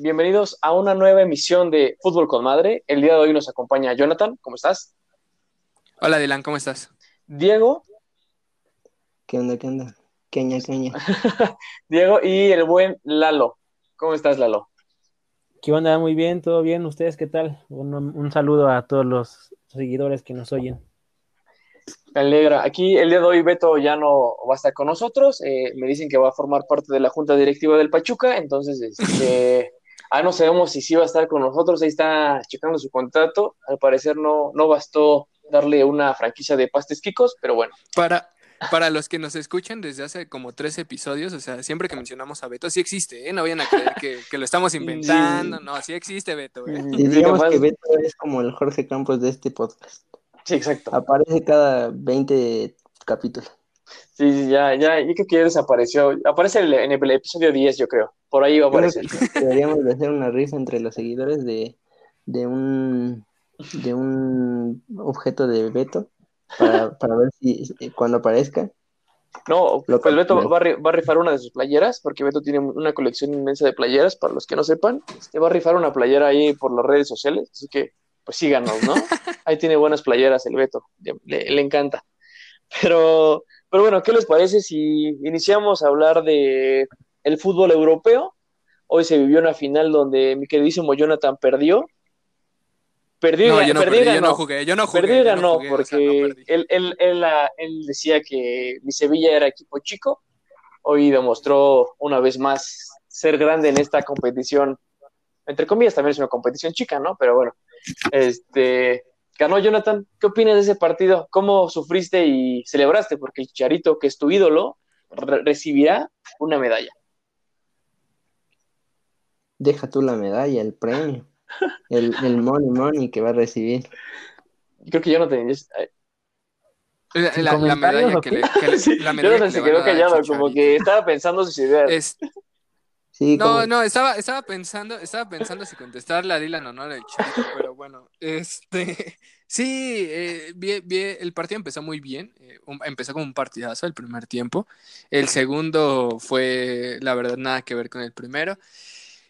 Bienvenidos a una nueva emisión de Fútbol con Madre. El día de hoy nos acompaña Jonathan. ¿Cómo estás? Hola, Dylan. ¿Cómo estás? Diego. ¿Qué onda? ¿Qué onda? Queña, queña. Diego y el buen Lalo. ¿Cómo estás, Lalo? ¿Qué onda? Muy bien, todo bien. ¿Ustedes qué tal? Un, un saludo a todos los seguidores que nos oyen. Me alegra. Aquí el día de hoy Beto ya no va a estar con nosotros. Eh, me dicen que va a formar parte de la junta directiva del Pachuca. Entonces, este, ah, no sabemos si sí va a estar con nosotros. Ahí está checando su contrato. Al parecer no, no bastó darle una franquicia de pastes quicos, pero bueno. Para, para los que nos escuchan desde hace como tres episodios, o sea, siempre que mencionamos a Beto, sí existe, ¿eh? No vayan a creer que, que lo estamos inventando. No, sí existe Beto, ¿eh? Y digamos que Beto es como el Jorge Campos de este podcast. Sí, exacto. Aparece cada 20 capítulos. Sí, sí, ya, ya, yo creo que ya desapareció. Aparece en el, episodio 10, yo creo. Por ahí va a aparecer. Deberíamos de hacer una rifa entre los seguidores de, de un de un objeto de Beto para, para ver si cuando aparezca. No, pues Beto va a, va a, rifar una de sus playeras, porque Beto tiene una colección inmensa de playeras, para los que no sepan. Este, va a rifar una playera ahí por las redes sociales, así que pues síganos, ¿no? Ahí tiene buenas playeras el Beto, le, le, encanta. Pero, pero bueno, ¿qué les parece si iniciamos a hablar de el fútbol europeo? Hoy se vivió una final donde mi queridísimo Jonathan perdió. Perdió, no, yo no, perdí, ganó. yo no jugué, yo no jugué. Perdí, yo ganó, no jugué, porque o sea, no perdí. él, él, él, él decía que mi Sevilla era equipo chico. Hoy demostró una vez más ser grande en esta competición. Entre comillas, también es una competición chica, ¿no? Pero bueno, este, ganó Jonathan. ¿Qué opinas de ese partido? ¿Cómo sufriste y celebraste? Porque el Charito, que es tu ídolo, re recibirá una medalla. Deja tú la medalla, el premio, el, el money money que va a recibir. Creo que Jonathan es... La, la, la, medalla que le, que le, sí, la medalla Jonathan se quedó callado, como que estaba pensando sus ideas. Es, Sí, no, como... no, estaba, estaba pensando, estaba pensando si contestarle a Dylan o no al Charito, pero bueno, este, sí, eh, el partido empezó muy bien, eh, un, empezó como un partidazo el primer tiempo, el segundo fue, la verdad, nada que ver con el primero,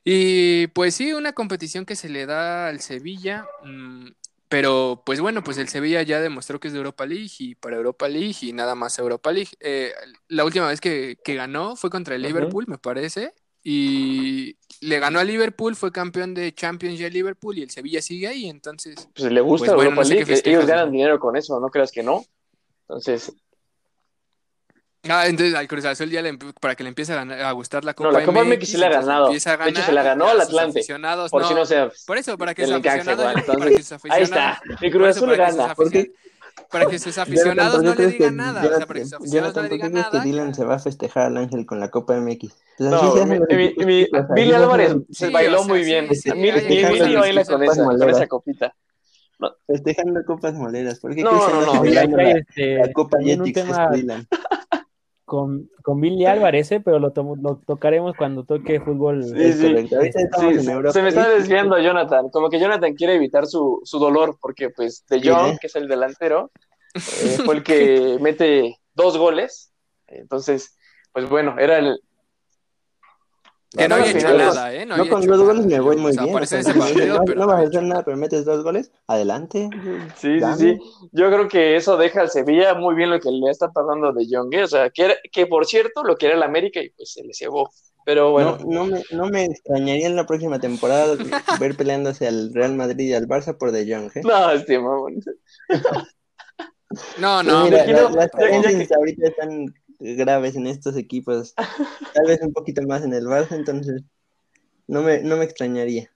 y pues sí, una competición que se le da al Sevilla, mmm, pero pues bueno, pues el Sevilla ya demostró que es de Europa League y para Europa League y nada más Europa League. Eh, la última vez que, que, ganó fue contra el Liverpool, uh -huh. me parece, y le ganó a Liverpool, fue campeón de Champions ya Liverpool y el Sevilla sigue ahí, entonces... Pues le gusta pues, bueno, League, no sé ellos ganan dinero con eso, no creas que no. Entonces... Ah, entonces al Cruz Azul ya le, para que le empiece a, ganar, a, gustar la Copa No, la Copa MX, MX sí la ha ganado. A ganar, de hecho, se la ganó al Atlante. Por no, si no sea... Por eso, para que sus aficionados... Entonces, ahí está, mi Cruz Azul gana. Porque para que sus aficionados no le digan nada. O sea, para que sus aficionados no le digan ¿por qué nada. que Dylan se va a festejar al Ángel con la Copa MX? No, mi, Billy Álvarez se bailó muy bien. Billy baila con esa, con esa copita. No. Festejando copas moleras. ¿Por qué no, no, no, ya, este, la Copa Yeti tema con, con Billy Álvarez, ¿eh? pero lo, to lo, tocaremos cuando toque fútbol. Sí, sí. sí se me está desviando Jonathan. Como que Jonathan quiere evitar su, su dolor, porque pues De Jong, ¿eh? que es el delantero, eh, fue el que mete dos goles. Entonces, pues bueno, era el. Que no, había hecho nada, ¿eh? No, no con dos goles me voy muy o sea, bien. O sea, partido, no, pero no vas a hacer nada, pero metes dos goles, adelante. Sí, sí, sí. Yo creo que eso deja al Sevilla muy bien lo que le está pasando de Jong. ¿eh? O sea, que, era, que por cierto lo quiere el América y pues se le cebó. Pero bueno. No, no, me, no me extrañaría en la próxima temporada ver peleándose al Real Madrid y al Barça por De Jong. ¿eh? No, este mamón. No, no, mira, la, las tendencias ahorita están graves en estos equipos, tal vez un poquito más en el Barça, entonces no me, no me extrañaría.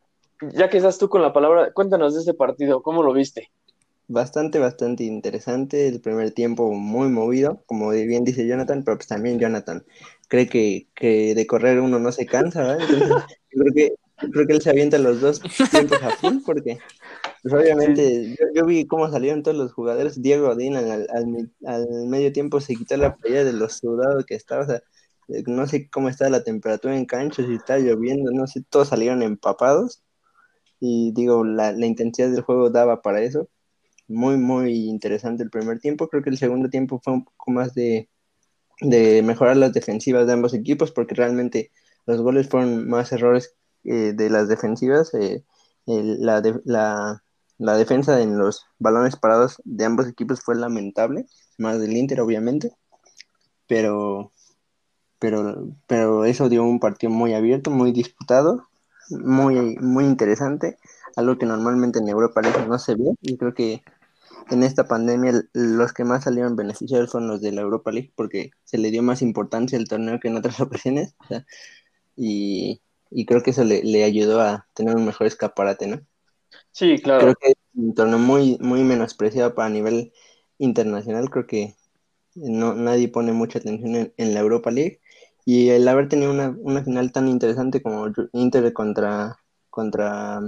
Ya que estás tú con la palabra, cuéntanos de este partido, ¿cómo lo viste? Bastante, bastante interesante, el primer tiempo muy movido, como bien dice Jonathan, pero pues también Jonathan cree que, que de correr uno no se cansa, ¿verdad? Entonces, yo creo que, creo que él se avienta los dos tiempos a full, porque pues obviamente yo, yo, vi cómo salieron todos los jugadores. Diego Odín al, al, al, medio tiempo se quitó la playa de los sudados que estaba. O sea, no sé cómo está la temperatura en cancha, si está lloviendo, no sé, todos salieron empapados. Y digo, la, la intensidad del juego daba para eso. Muy, muy interesante el primer tiempo. Creo que el segundo tiempo fue un poco más de, de mejorar las defensivas de ambos equipos, porque realmente los goles fueron más errores eh, de las defensivas, eh, la, la, defensa en los balones parados de ambos equipos fue lamentable, más del Inter obviamente, pero, pero, pero eso dio un partido muy abierto, muy disputado, muy, muy interesante, algo que normalmente en Europa no se ve y creo que en esta pandemia los que más salieron beneficiados fueron los de la Europa League porque se le dio más importancia al torneo que en otras ocasiones y, creo que eso le, ayudó a tener un mejor escaparate, ¿no? Sí, claro. Creo que es un torneo muy, muy menospreciado para nivel internacional, creo que no, nadie pone mucha atención en, la Europa League y el haber tenido una, una final tan interesante como Inter contra, contra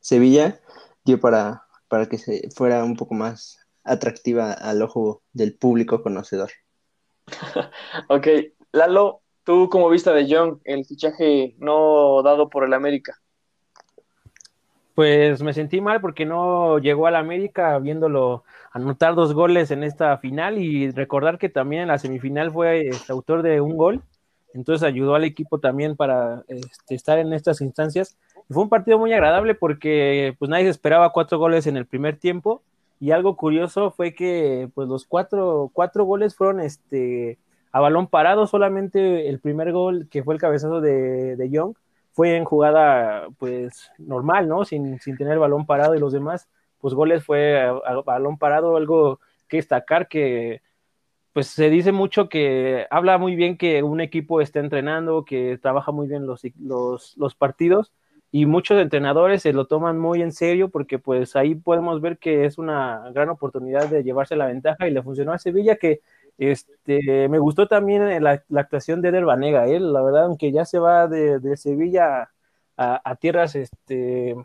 Sevilla dio para, para que se fuera un poco más atractiva al ojo del público conocedor. ok, Lalo, ¿tú cómo viste de Young el fichaje no dado por el América? Pues me sentí mal porque no llegó al América viéndolo anotar dos goles en esta final y recordar que también en la semifinal fue este, autor de un gol, entonces ayudó al equipo también para este, estar en estas instancias. Fue un partido muy agradable porque pues nadie esperaba cuatro goles en el primer tiempo. Y algo curioso fue que pues los cuatro, cuatro goles fueron este a balón parado, solamente el primer gol que fue el cabezazo de, de Young fue en jugada pues normal, ¿no? Sin, sin tener balón parado y los demás pues goles fue balón parado, algo que destacar que pues se dice mucho que habla muy bien que un equipo está entrenando, que trabaja muy bien los, los, los partidos y muchos entrenadores se lo toman muy en serio porque pues ahí podemos ver que es una gran oportunidad de llevarse la ventaja y le funcionó a Sevilla que este me gustó también la, actuación de Eder Banega, ¿eh? la verdad aunque ya se va de, Sevilla a, tierras este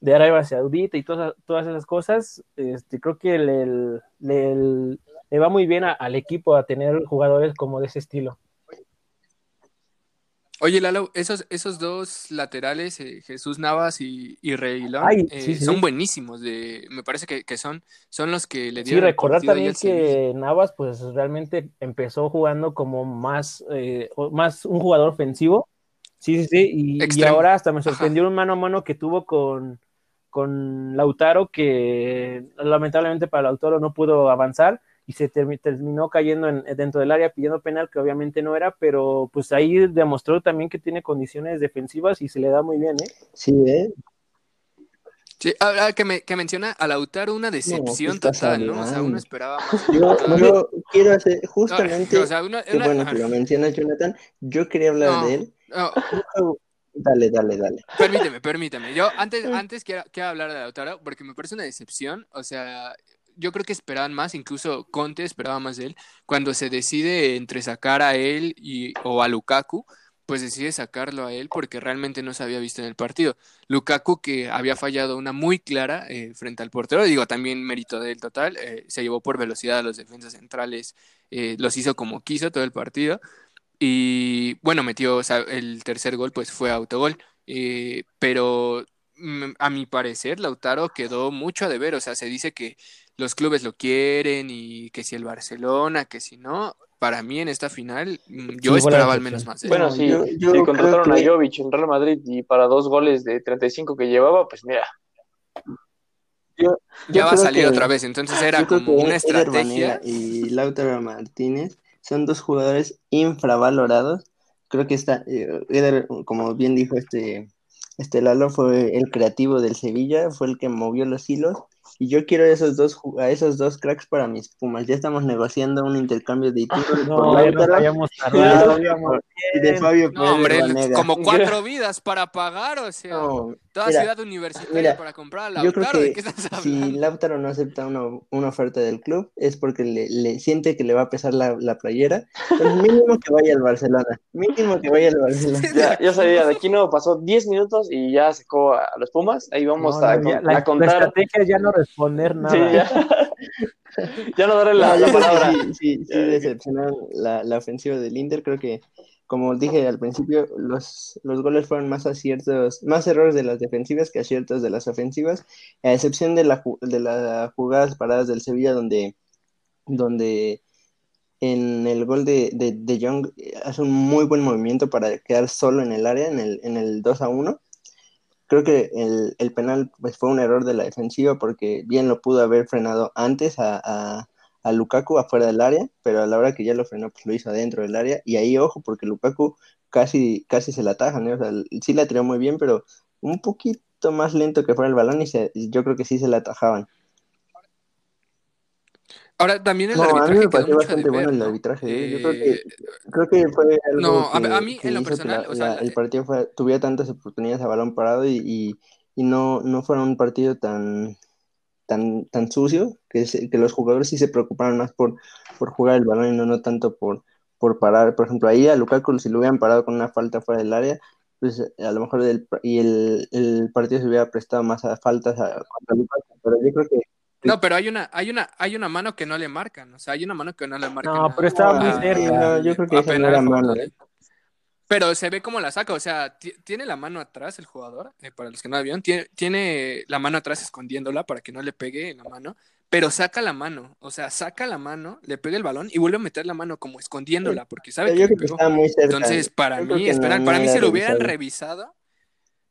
de Arabia Saudita y todas, todas esas cosas, este, creo que le, le, va muy bien al equipo a tener jugadores como de ese estilo. Oye, Lalo, esos, esos dos laterales, eh, Jesús Navas y, y Reilón, eh, son buenísimos. De, me parece que, son, son los que le dieron. Sí, recordar también que Navas, pues realmente empezó jugando como más, eh, más un jugador ofensivo. Sí, sí, sí. Y, ahora hasta me sorprendió un mano a mano que tuvo con, con Lautaro, que lamentablemente para Lautaro no pudo avanzar y se terminó cayendo en, dentro del área pidiendo penal, que obviamente no era, pero pues ahí demostró también que tiene condiciones defensivas y se le da muy bien, ¿eh? Sí, ¿eh? Sí, ahora que, me, que menciona a Lautaro una decepción total, ¿no? O sea, uno esperaba más. Yo, quiero hacer, justamente, bueno que lo menciona Jonathan, yo quería hablar de él. Dale, dale, dale. Permíteme, permíteme. Yo antes, antes quiero, quiero hablar de Lautaro porque me parece una decepción. O sea, yo creo que esperaban más, incluso Conte esperaba más de él. Cuando se decide entre sacar a él y, o a Lukaku, pues decide sacarlo a él porque realmente no se había visto en el partido. Lukaku, que había fallado una muy clara eh, frente al portero, digo, también mérito del total, eh, se llevó por velocidad a los defensas centrales, eh, los hizo como quiso todo el partido. Y bueno, metió o sea, el tercer gol, pues fue autogol. pero mm, a mi parecer, Lautaro quedó mucho a deber. O sea, se dice que los clubes lo quieren y que si el Barcelona, que si no, para mí en esta final mm, yo esperaba al menos más. Bueno, si, contrataron a Jovic en Real Madrid y para dos goles de 35 que llevaba, pues mira. ya va a salir otra vez, entonces era como una estrategia. y Lautaro Martínez son dos jugadores infravalorados. Creo que está, eh, como bien dijo este, este Lalo, fue el creativo del Sevilla, fue el que movió los hilos y yo quiero a esos dos, a esos dos cracks para mis Pumas. Ya estamos negociando un intercambio de títulos no, por y de Fabio no, hombre, como cuatro vidas para pagar, o sea, toda ciudad universitaria para comprar a Lautaro. Yo creo que ¿de qué estás hablando? si Lautaro no acepta una, una, oferta del club es porque le, le, siente que le va a pesar la, la playera. Pues mínimo que vaya al Barcelona. Mínimo que vaya al Barcelona. ya, yo sabía, de aquí no pasó 10 minutos y ya sacó a los Pumas. Ahí vamos a, a, contar. La estrategia ya no responder nada. ya. no darle la, palabra. Sí, sí, decepcionaron la, la, ofensiva del Inter. Creo que, como dije al principio, los, los goles fueron más aciertos, más errores de las defensivas que aciertos de las ofensivas, a excepción de, la, de las jugadas paradas del Sevilla, donde, donde en el gol de, de, Young hace un muy buen movimiento para quedar solo en el área, en el, en el 2 a 1. Creo que el, el penal pues, fue un error de la defensiva porque bien lo pudo haber frenado antes a, a, Lukaku afuera del área, pero a la hora que ya lo frenó, pues lo hizo adentro del área. Y ahí, ojo, porque Lukaku casi, casi se la ataja, ¿no? O sea, sí la tiró muy bien, pero un poquito más lento que fuera el balón y se, yo creo que sí se la atajaban. Ahora, también el no, arbitraje a mí me pareció bastante ver, bueno el arbitraje. ¿eh? Yo creo Eh, que, creo que fue algo no, a, que, a mí en lo personal, la- o sea, la- la- el partido fue- tuviera tantas oportunidades a balón parado y, y, y no, no fuera un partido tan, tan, tan sucio, que, se- que los jugadores sí se preocuparon más por, por jugar el balón y no, no tanto por, por parar. Por ejemplo, ahí a Lukaku, si lo hubieran parado con una falta fuera del área, pues a lo mejor el, y el, el partido se hubiera prestado más a faltas a, contra Lukaku. Pero yo creo que no, pero hay una, hay una, hay una mano que no le marcan, o sea, hay una mano que no le marcan. No, pero estaba muy a- cerca. No, yo creo que esa no era mano, ¿eh? Pero se ve cómo la saca, o sea, ti- tiene la mano atrás el jugador, eh, para los que no la vieron, tiene, tiene la mano atrás escondiéndola para que no le pegue en la mano, pero saca la mano, o sea, saca la mano, le pega el balón y vuelve a meter la mano como escondiéndola, porque sabe Yo que creo que muy cerca. Entonces, para Yo mí, que es no- penal. no para mí, si lo hubieran revisado,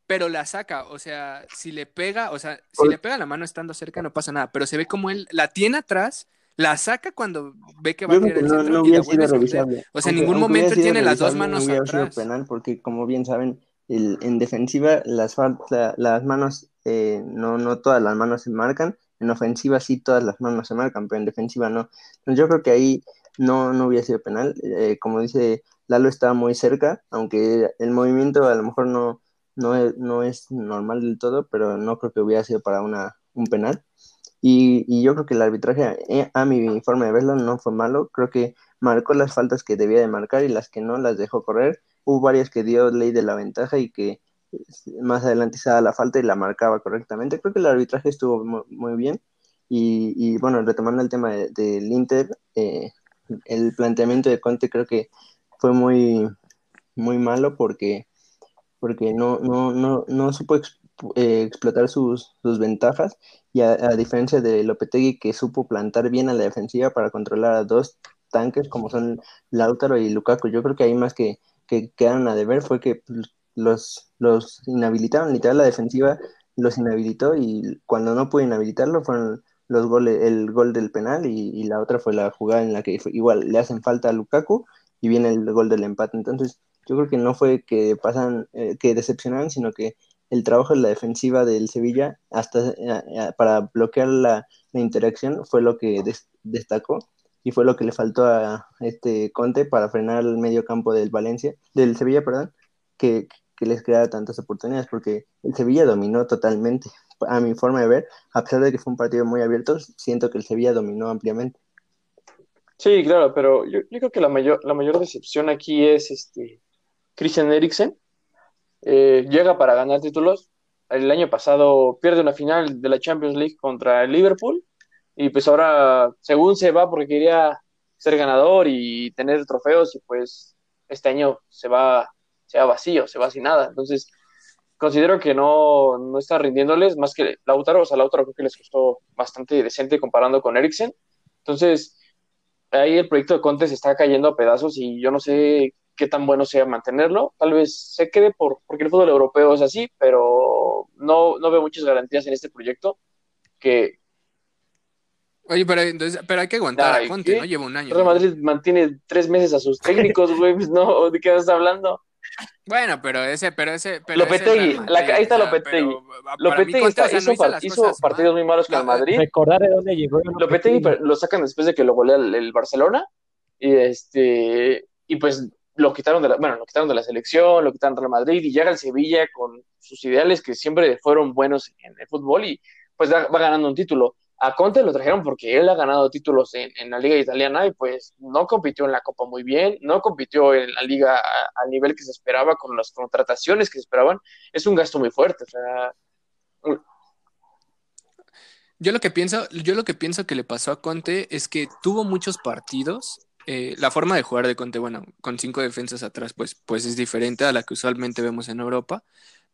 pero la saca, o sea, si le pega, o sea, si le pega la mano estando cerca, no pasa nada, pero se ve como él la tiene atrás, la saca cuando ve que va a Yo tirar que el no, centro no y la sido revisable. O sea, en ningún momento tiene las dos manos no atrás. penal porque como bien saben, el- en defensiva las, las manos, eh, no, no todas las manos se marcan, en ofensiva sí todas las manos se marcan, pero en defensiva no. Entonces yo creo que ahí no, no hubiera sido penal. Eh, como dice Lalo, estaba muy cerca, aunque el movimiento a lo mejor no, no, es, no es normal del todo, pero no creo que hubiera sido para una, un penal. Y, yo creo que el arbitraje, eh, a mi forma de verlo, no fue malo. Creo que marcó las faltas que debía de marcar y las que no las dejó correr. Hubo varias que dio ley de la ventaja y que más adelante se daba la falta y la marcaba correctamente. Creo que el arbitraje estuvo mu- muy, bien. Y, y, bueno, retomando el tema de- del Inter, eh, el planteamiento de Conte creo que fue muy, muy malo porque, porque no, no, no, no supo eh, explotar sus, sus ventajas y a, diferencia de Lopetegui que supo plantar bien a la defensiva para controlar a dos tanques como son Lautaro y Lukaku. Yo creo que ahí más que, que quedaron a deber fue que los, los inhabilitaron, literal la defensiva los inhabilitó y cuando no pudo inhabilitarlo fueron los goles, el gol del penal y, y la otra fue la jugada en la que fue- igual le hacen falta a Lukaku y viene el gol del empate. Entonces, yo creo que no fue que pasan, eh, que decepcionaron, sino que el trabajo de la defensiva del Sevilla hasta eh, eh, para bloquear la, la interacción fue lo que des- destacó y fue lo que le faltó a este Conte para frenar el medio campo del Valencia, del Sevilla, perdón, que, que les creara tantas oportunidades, porque el Sevilla dominó totalmente. A mi forma de ver, a pesar de que fue un partido muy abierto, siento que el Sevilla dominó ampliamente. Sí, claro, pero yo, yo creo que la mayor, la mayor decepción aquí es este Christian Eriksen. Eh, llega para ganar títulos. El año pasado pierde una final de la Champions League contra el Liverpool y pues ahora, según se va porque quería ser ganador y tener trofeos y pues este año se va, se va vacío, se va sin nada. Entonces, considero que no, no está rindiéndoles más que Lautaro, o sea, Lautaro creo que les costó bastante decente comparando con Eriksen. Entonces, ahí el proyecto de Conte se está cayendo a pedazos y yo no sé qué tan bueno sea mantenerlo. Tal vez se quede por, porque el fútbol europeo es así, pero no, no veo muchas garantías en este proyecto que Oye, pero, entonces, pero hay que aguantar Ay, a Conte, ¿qué? ¿no? Lleva un año. Real Madrid mantiene tres meses a sus técnicos, güey, pues no, ¿de qué estás hablando? Bueno, pero ese, pero ese, pero Lopetegui, ese la- ahí está Lopetegui. pero, mí Lopetegui Conte, está- o sea, no hizo, hizo cosas partidos muy malos con el Madrid. Recordar de dónde llegó. Lopetegui pero lo sacan después de que lo golea el, el Barcelona y este y pues lo quitaron de la, bueno, lo quitaron de la selección, lo quitaron del Real Madrid y llega al Sevilla con sus ideales que siempre fueron buenos en el fútbol y pues va, ganando un título. A Conte lo trajeron porque él ha ganado títulos en, la liga italiana y pues no compitió en la Copa muy bien, no compitió en la liga al nivel que se esperaba con las contrataciones que se esperaban. Es un gasto muy fuerte, sea, Yo lo que pienso, yo lo que pienso que le pasó a Conte es que tuvo muchos partidos. Eh, la forma de jugar de Conte, bueno, con cinco defensas atrás, pues, pues es diferente a la que usualmente vemos en Europa.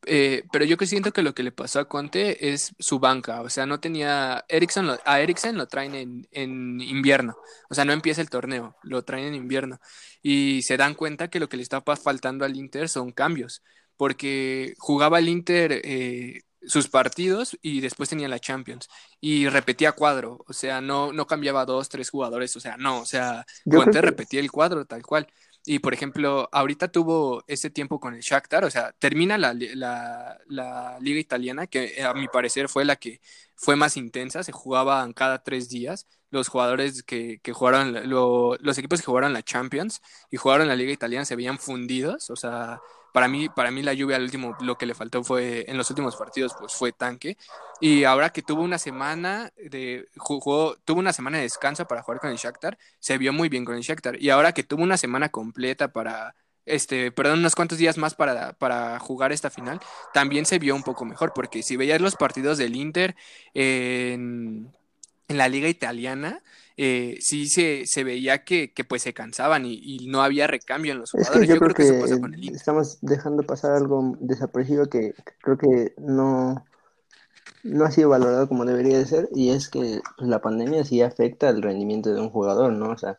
eh, pero yo que siento que lo que le pasó a Conte es su banca, o sea, no tenía, Ericsson a Ericsson lo traen en, en, invierno, o sea, no empieza el torneo, lo traen en invierno, y se dan cuenta que lo que le estaba faltando al Inter son cambios, porque jugaba el Inter eh, sus partidos y después tenía la Champions y repetía cuadro, o sea, no, no cambiaba dos, tres jugadores, o sea, no, o sea, Conte repetía el cuadro tal cual. Y por ejemplo, ahorita tuvo ese tiempo con el Shakhtar, o sea, termina la, la, liga italiana, que a mi parecer fue la que fue más intensa, se jugaban cada tres días. Los jugadores que, que jugaron, los equipos que jugaron la Champions y jugaron la liga italiana se veían fundidos, o sea, para mí, para mí la lluvia al último lo que le faltó fue en los últimos partidos pues fue tanque. Y ahora que tuvo una semana de jugó tuvo una semana de descanso para jugar con el Shakhtar, se vio muy bien con el Shakhtar. Y ahora que tuvo una semana completa para este, perdón, unos cuantos días más para, para jugar esta final, también se vio un poco mejor, porque si veías los partidos del Inter en, en la liga italiana, eh, sí se, se veía que, que, pues se cansaban y, no había recambio en los jugadores. yo, creo, que, estamos dejando pasar algo desaparecido que, creo que no, no ha sido valorado como debería de ser y es que pues, la pandemia sí afecta el rendimiento de un jugador, ¿no? O sea,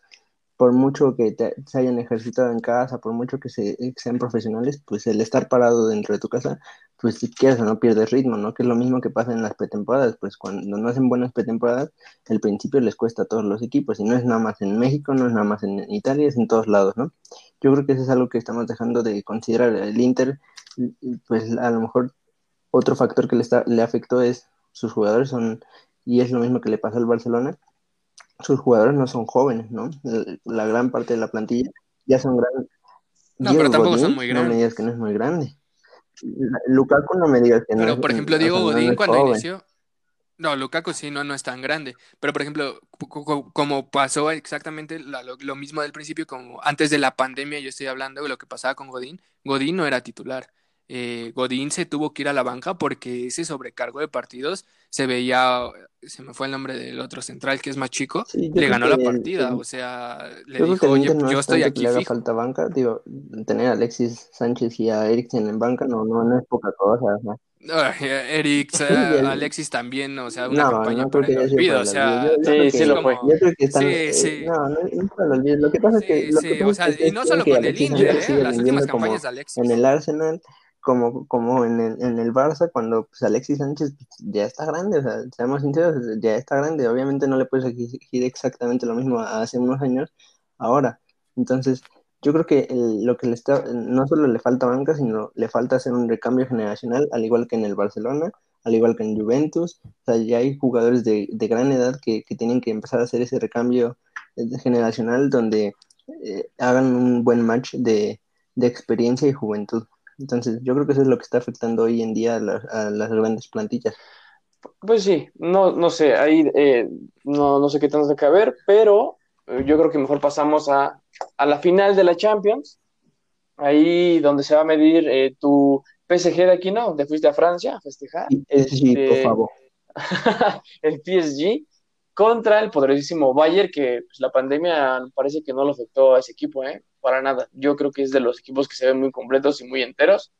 por mucho que se hayan ejercitado en casa, por mucho que, se, sean profesionales, pues el estar parado dentro de tu casa, pues si quieres o no pierdes ritmo, ¿no? Que es lo mismo que pasa en las pretemporadas, pues cuando no hacen buenas pretemporadas, el principio les cuesta a todos los equipos, y no es nada más en México, no es nada más en Italia, es en todos lados, ¿no? Yo creo que eso es algo que estamos dejando de considerar. El Inter, pues a lo mejor otro factor que le, está, le afectó es sus jugadores son, y es lo mismo que le pasa al Barcelona, sus jugadores no son jóvenes, ¿no? La gran parte de la plantilla ya son grandes. No, pero tampoco son muy grandes. No me digas que no es muy grande. Lukaku no me digas que no Pero, por ejemplo, Diego Godín cuando inició... No, Lukaku sí, no, no es tan grande. Pero, por ejemplo, como pasó exactamente lo, mismo del principio, como antes de la pandemia, yo estoy hablando de lo que pasaba con Godín. Godín no era titular. Eh, Godín se tuvo que ir a la banca porque ese sobrecargo de partidos se veía, se me fue el nombre del otro central que es más chico, le ganó la partida, o sea, le dijo, oye, yo estoy aquí. le haga falta banca, digo, tener a Alexis Sánchez y a Eriksen en banca no, no, no es poca cosa. ¿no? Eric, Alexis también, o sea, una no, campaña no para el olvido, o sea, sí, sí lo fue. Yo creo que están, sí, sí. no, no, no para el olvido. Lo que pasa es que, lo que o sea, y no solo con el Inter, ¿eh? las últimas campañas de Alexis. En el Arsenal, como, como en, el, en el Barça, cuando pues, Alexis Sánchez ya está grande, o sea, seamos sinceros, ya está grande. Obviamente no le puedes exigir exactamente lo mismo hace unos años, ahora. Entonces, yo creo que lo que le está, no solo le falta banca, sino le falta hacer un recambio generacional, al igual que en el Barcelona, al igual que en Juventus. O sea, ya hay jugadores de, de gran edad que, que, tienen que empezar a hacer ese recambio eh, generacional donde eh, hagan un buen match de, de experiencia y juventud. Entonces, yo creo que eso es lo que está afectando hoy en día a, las grandes plantillas. Pues sí, no, no sé, ahí eh, no, no sé qué tanto que ver, pero eh, yo creo que mejor pasamos a, a, la final de la Champions, ahí donde se va a medir eh, tu PSG de aquí, ¿no? Donde fuiste a Francia a festejar. Sí, este, por favor. el PSG contra el poderosísimo Bayern, que pues, la pandemia parece que no lo afectó a ese equipo, ¿eh? Para nada. Yo creo que es de los equipos que se ven muy completos y muy enteros.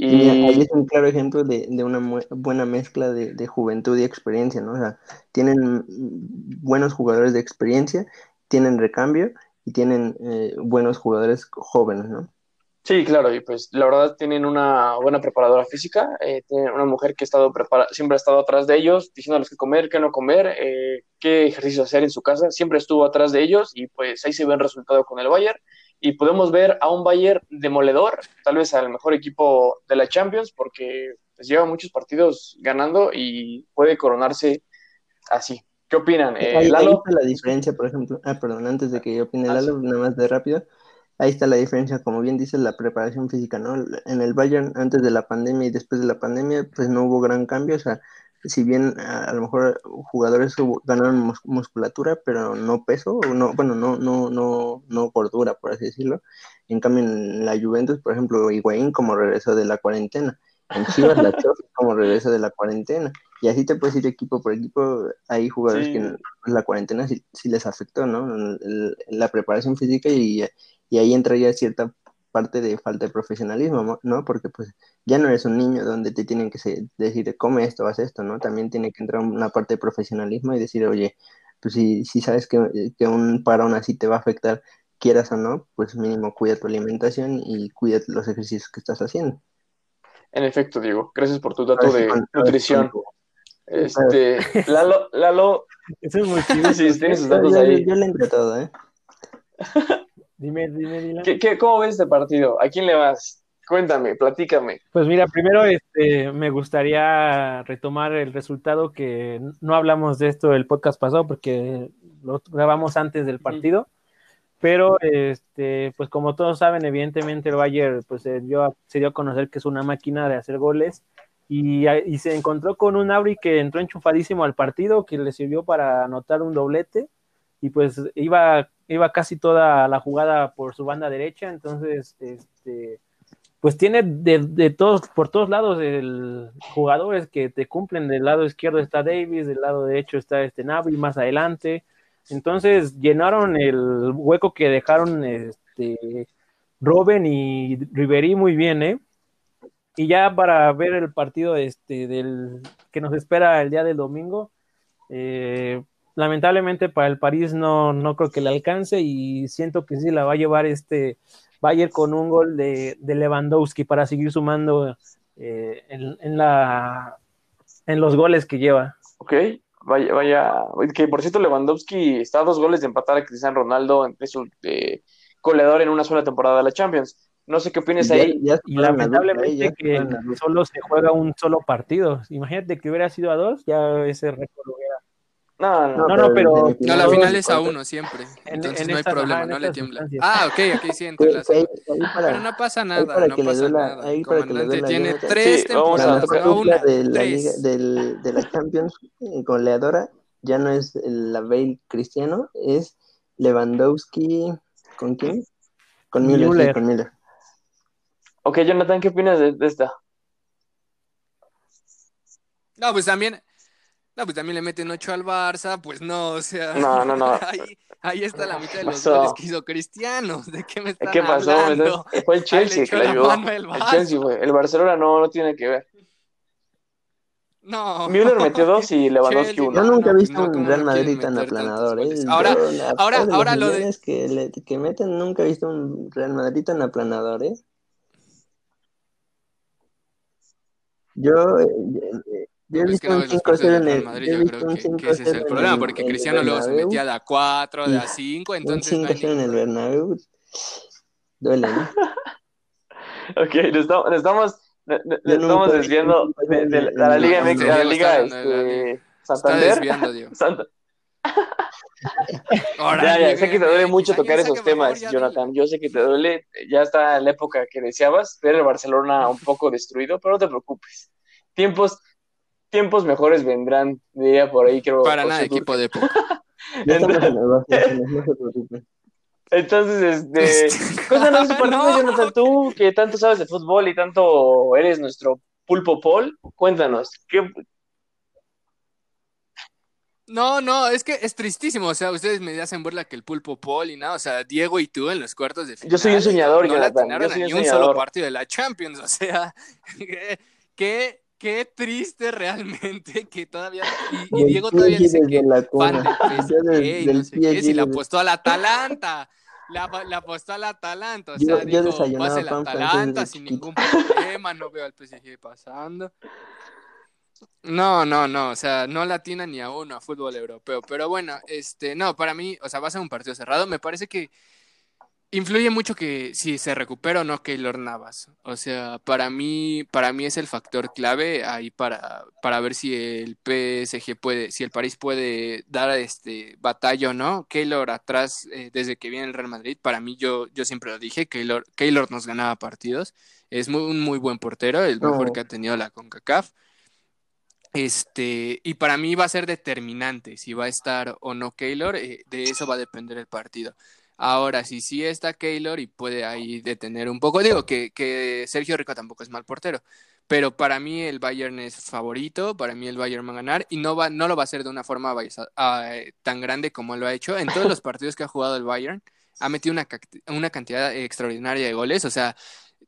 Y ahí es un claro ejemplo de, de una buena mezcla de, de, juventud y experiencia, ¿no? O sea, tienen buenos jugadores de experiencia, tienen recambio y tienen eh, buenos jugadores jóvenes, ¿no? Sí, claro, y pues la verdad tienen una buena preparadora física, eh, tienen una mujer que ha estado siempre ha estado atrás de ellos, diciéndoles qué comer, qué no comer, eh, qué ejercicio hacer en su casa, siempre estuvo atrás de ellos y pues ahí se ve el resultado con el Bayern y podemos ver a un Bayern demoledor, tal vez al mejor equipo de la Champions porque pues, lleva muchos partidos ganando y puede coronarse así. ¿Qué opinan? Eh, ahí, Lalo. está la diferencia, por ejemplo. Ah, perdón, antes de que yo opine, ah, Lalo, nada más de rápido ahí está la diferencia, como bien dice la preparación física, ¿no? En el Bayern, antes de la pandemia y después de la pandemia, pues no hubo gran cambio, o sea, si bien a, lo mejor jugadores ganaron musculatura, pero no peso, no, bueno, no, no, no, no gordura, por así decirlo. En cambio, en la Juventus, por ejemplo, Higuaín como regresó de la cuarentena. En Chivas, la como regresó de la cuarentena. Y así te puedes ir equipo por equipo. Hay jugadores que la cuarentena sí, les afectó, ¿no? la preparación física y, y ahí entra ya cierta parte de falta de profesionalismo, ¿no? Porque pues ya no eres un niño donde te tienen que decir, come esto, haz esto, ¿no? También tiene que entrar una parte de profesionalismo y decir, oye, pues si, si sabes que, que un parón así te va a afectar, quieras o no, pues mínimo cuida tu alimentación y cuida los ejercicios que estás haciendo. En efecto, Diego, gracias por tu dato de nutrición. Este, Lalo, Lalo. Eso es muy chido. Sí, tienes sus datos ahí. Yo, le entre todo, ¿eh? dime, dime, dime. ¿Qué, qué, cómo ves este partido? ¿A quién le vas? Cuéntame, platícame. Pues mira, primero este, me gustaría retomar el resultado que no hablamos de esto el podcast pasado porque lo grabamos antes del partido. Pero, este, pues como todos saben, evidentemente el Bayern pues, se, dio, se dio a conocer que es una máquina de hacer goles y, y, se encontró con un Auri que entró enchufadísimo al partido, que le sirvió para anotar un doblete y pues iba, iba casi toda la jugada por su banda derecha, entonces, este, pues tiene de, de todos, por todos lados el, jugadores que te cumplen, del lado izquierdo está Davis, del lado derecho está este Navi más adelante, entonces llenaron el hueco que dejaron este, Robin y Riverí muy bien, ¿eh? Y ya para ver el partido este, del, que nos espera el día del domingo, eh, lamentablemente para el París no, no creo que le alcance y siento que sí la va a llevar este Bayern con un gol de, Lewandowski para seguir sumando eh, en, en, la, en los goles que lleva. Ok, Vaya, vaya, que por cierto Lewandowski está a dos goles de empatar a Cristiano Ronaldo en su eh, goleador en una sola temporada de la Champions. No sé qué opinas ahí. y lamentablemente que solo se juega un solo partido. Imagínate que hubiera sido a dos, ya ese récord hubiera no, no, no, pero. No, la final es a uno siempre. Entonces no hay problema, no le tiembla. Ah, ok, ok, sí, entre las. Pero no pasa nada, no pasa nada. El comandante tiene tres temporadas, no una. De la, Liga, del, de la Champions eh, goleadora ya no es la Bale Cristiano, es Lewandowski. ¿Con quién? Con Müller. con Müller. Ok, Jonathan, ¿qué opinas de, de esta? No, pues también no, pues también le meten ocho al Barça, pues no, o sea. No, no, no. Ahí, está la mitad de los goles que hizo Cristiano. ¿De qué me están ¿Qué pasó? hablando? Fue el Chelsea que le ayudó. El, el, Chelsea fue. El Barcelona no, no tiene que ver. No. Müller metió dos y Lewandowski uno. Yo nunca he visto un Real Madrid tan aplanador. ¿eh? Ahora, ahora, ahora lo de. Que, le, que meten, nunca he visto un Real Madrid tan aplanador, ¿eh? Yo, eh, yo he visto un 5-0 en el Madrid, yo creo que, que ese es el problema, porque Cristiano luego se metía de a 4, de a 5, entonces... Un 5-0 en el Bernabéu duele, ¿no? ok, nos estamos, nos estamos, nos estamos desviando de, de, de, la Liga MX, la Liga este, Santander. Está desviando, Diego. Santa... Ahora, ya, ya, sé que te duele mucho tocar esos temas, Jonathan. Yo sé que te duele, ya está en la época que deseabas ver el Barcelona un poco destruido, pero no te preocupes. Tiempos, tiempos mejores vendrán, diría por ahí, creo. Para nada, equipo de época. Entonces, este, cuéntanos partido, no. Jonathan, tú que tanto sabes de fútbol y tanto eres nuestro pulpo Paul, cuéntanos, ¿qué, no, no, es que es tristísimo. O sea, ustedes me hacen burla que el pulpo Paul y nada. O sea, Diego y tú en los cuartos de final. Yo soy un soñador, no Jonathan. Yo soy un ni soñador. un solo partido de la Champions. O sea, qué, qué triste realmente que todavía. Y, y Diego todavía dice que fan del PSG y no sé qué. Si le apostó al Atalanta. Le apostó al Atalanta. O sea, yo, dijo, yo pase el Atalanta sin ningún problema. No veo al PSG pasando. No, no, no, o sea, no latina ni a uno a fútbol europeo, pero bueno, este, no, para mí, o sea, va a ser un partido cerrado, me parece que influye mucho que si se recupera o no Keylor Navas, o sea, para mí, para mí es el factor clave ahí para, para ver si el PSG puede, si el París puede dar este batalla o no, Keylor atrás, eh, desde que viene el Real Madrid, para mí yo, yo siempre lo dije, Keylor, Keylor nos ganaba partidos, es muy, un muy buen portero, el mejor No. que ha tenido la CONCACAF, este, y para mí va a ser determinante si va a estar o no Keylor, eh, de eso va a depender el partido. Ahora, si sí está Keylor y puede ahí detener un poco, digo que, que Sergio Rico tampoco es mal portero, pero para mí el Bayern es favorito, para mí el Bayern va a ganar y no, va, no lo va a hacer de una forma ah, eh, tan grande como lo ha hecho. En todos los partidos que ha jugado el Bayern, ha metido una, una cantidad extraordinaria de goles, o sea,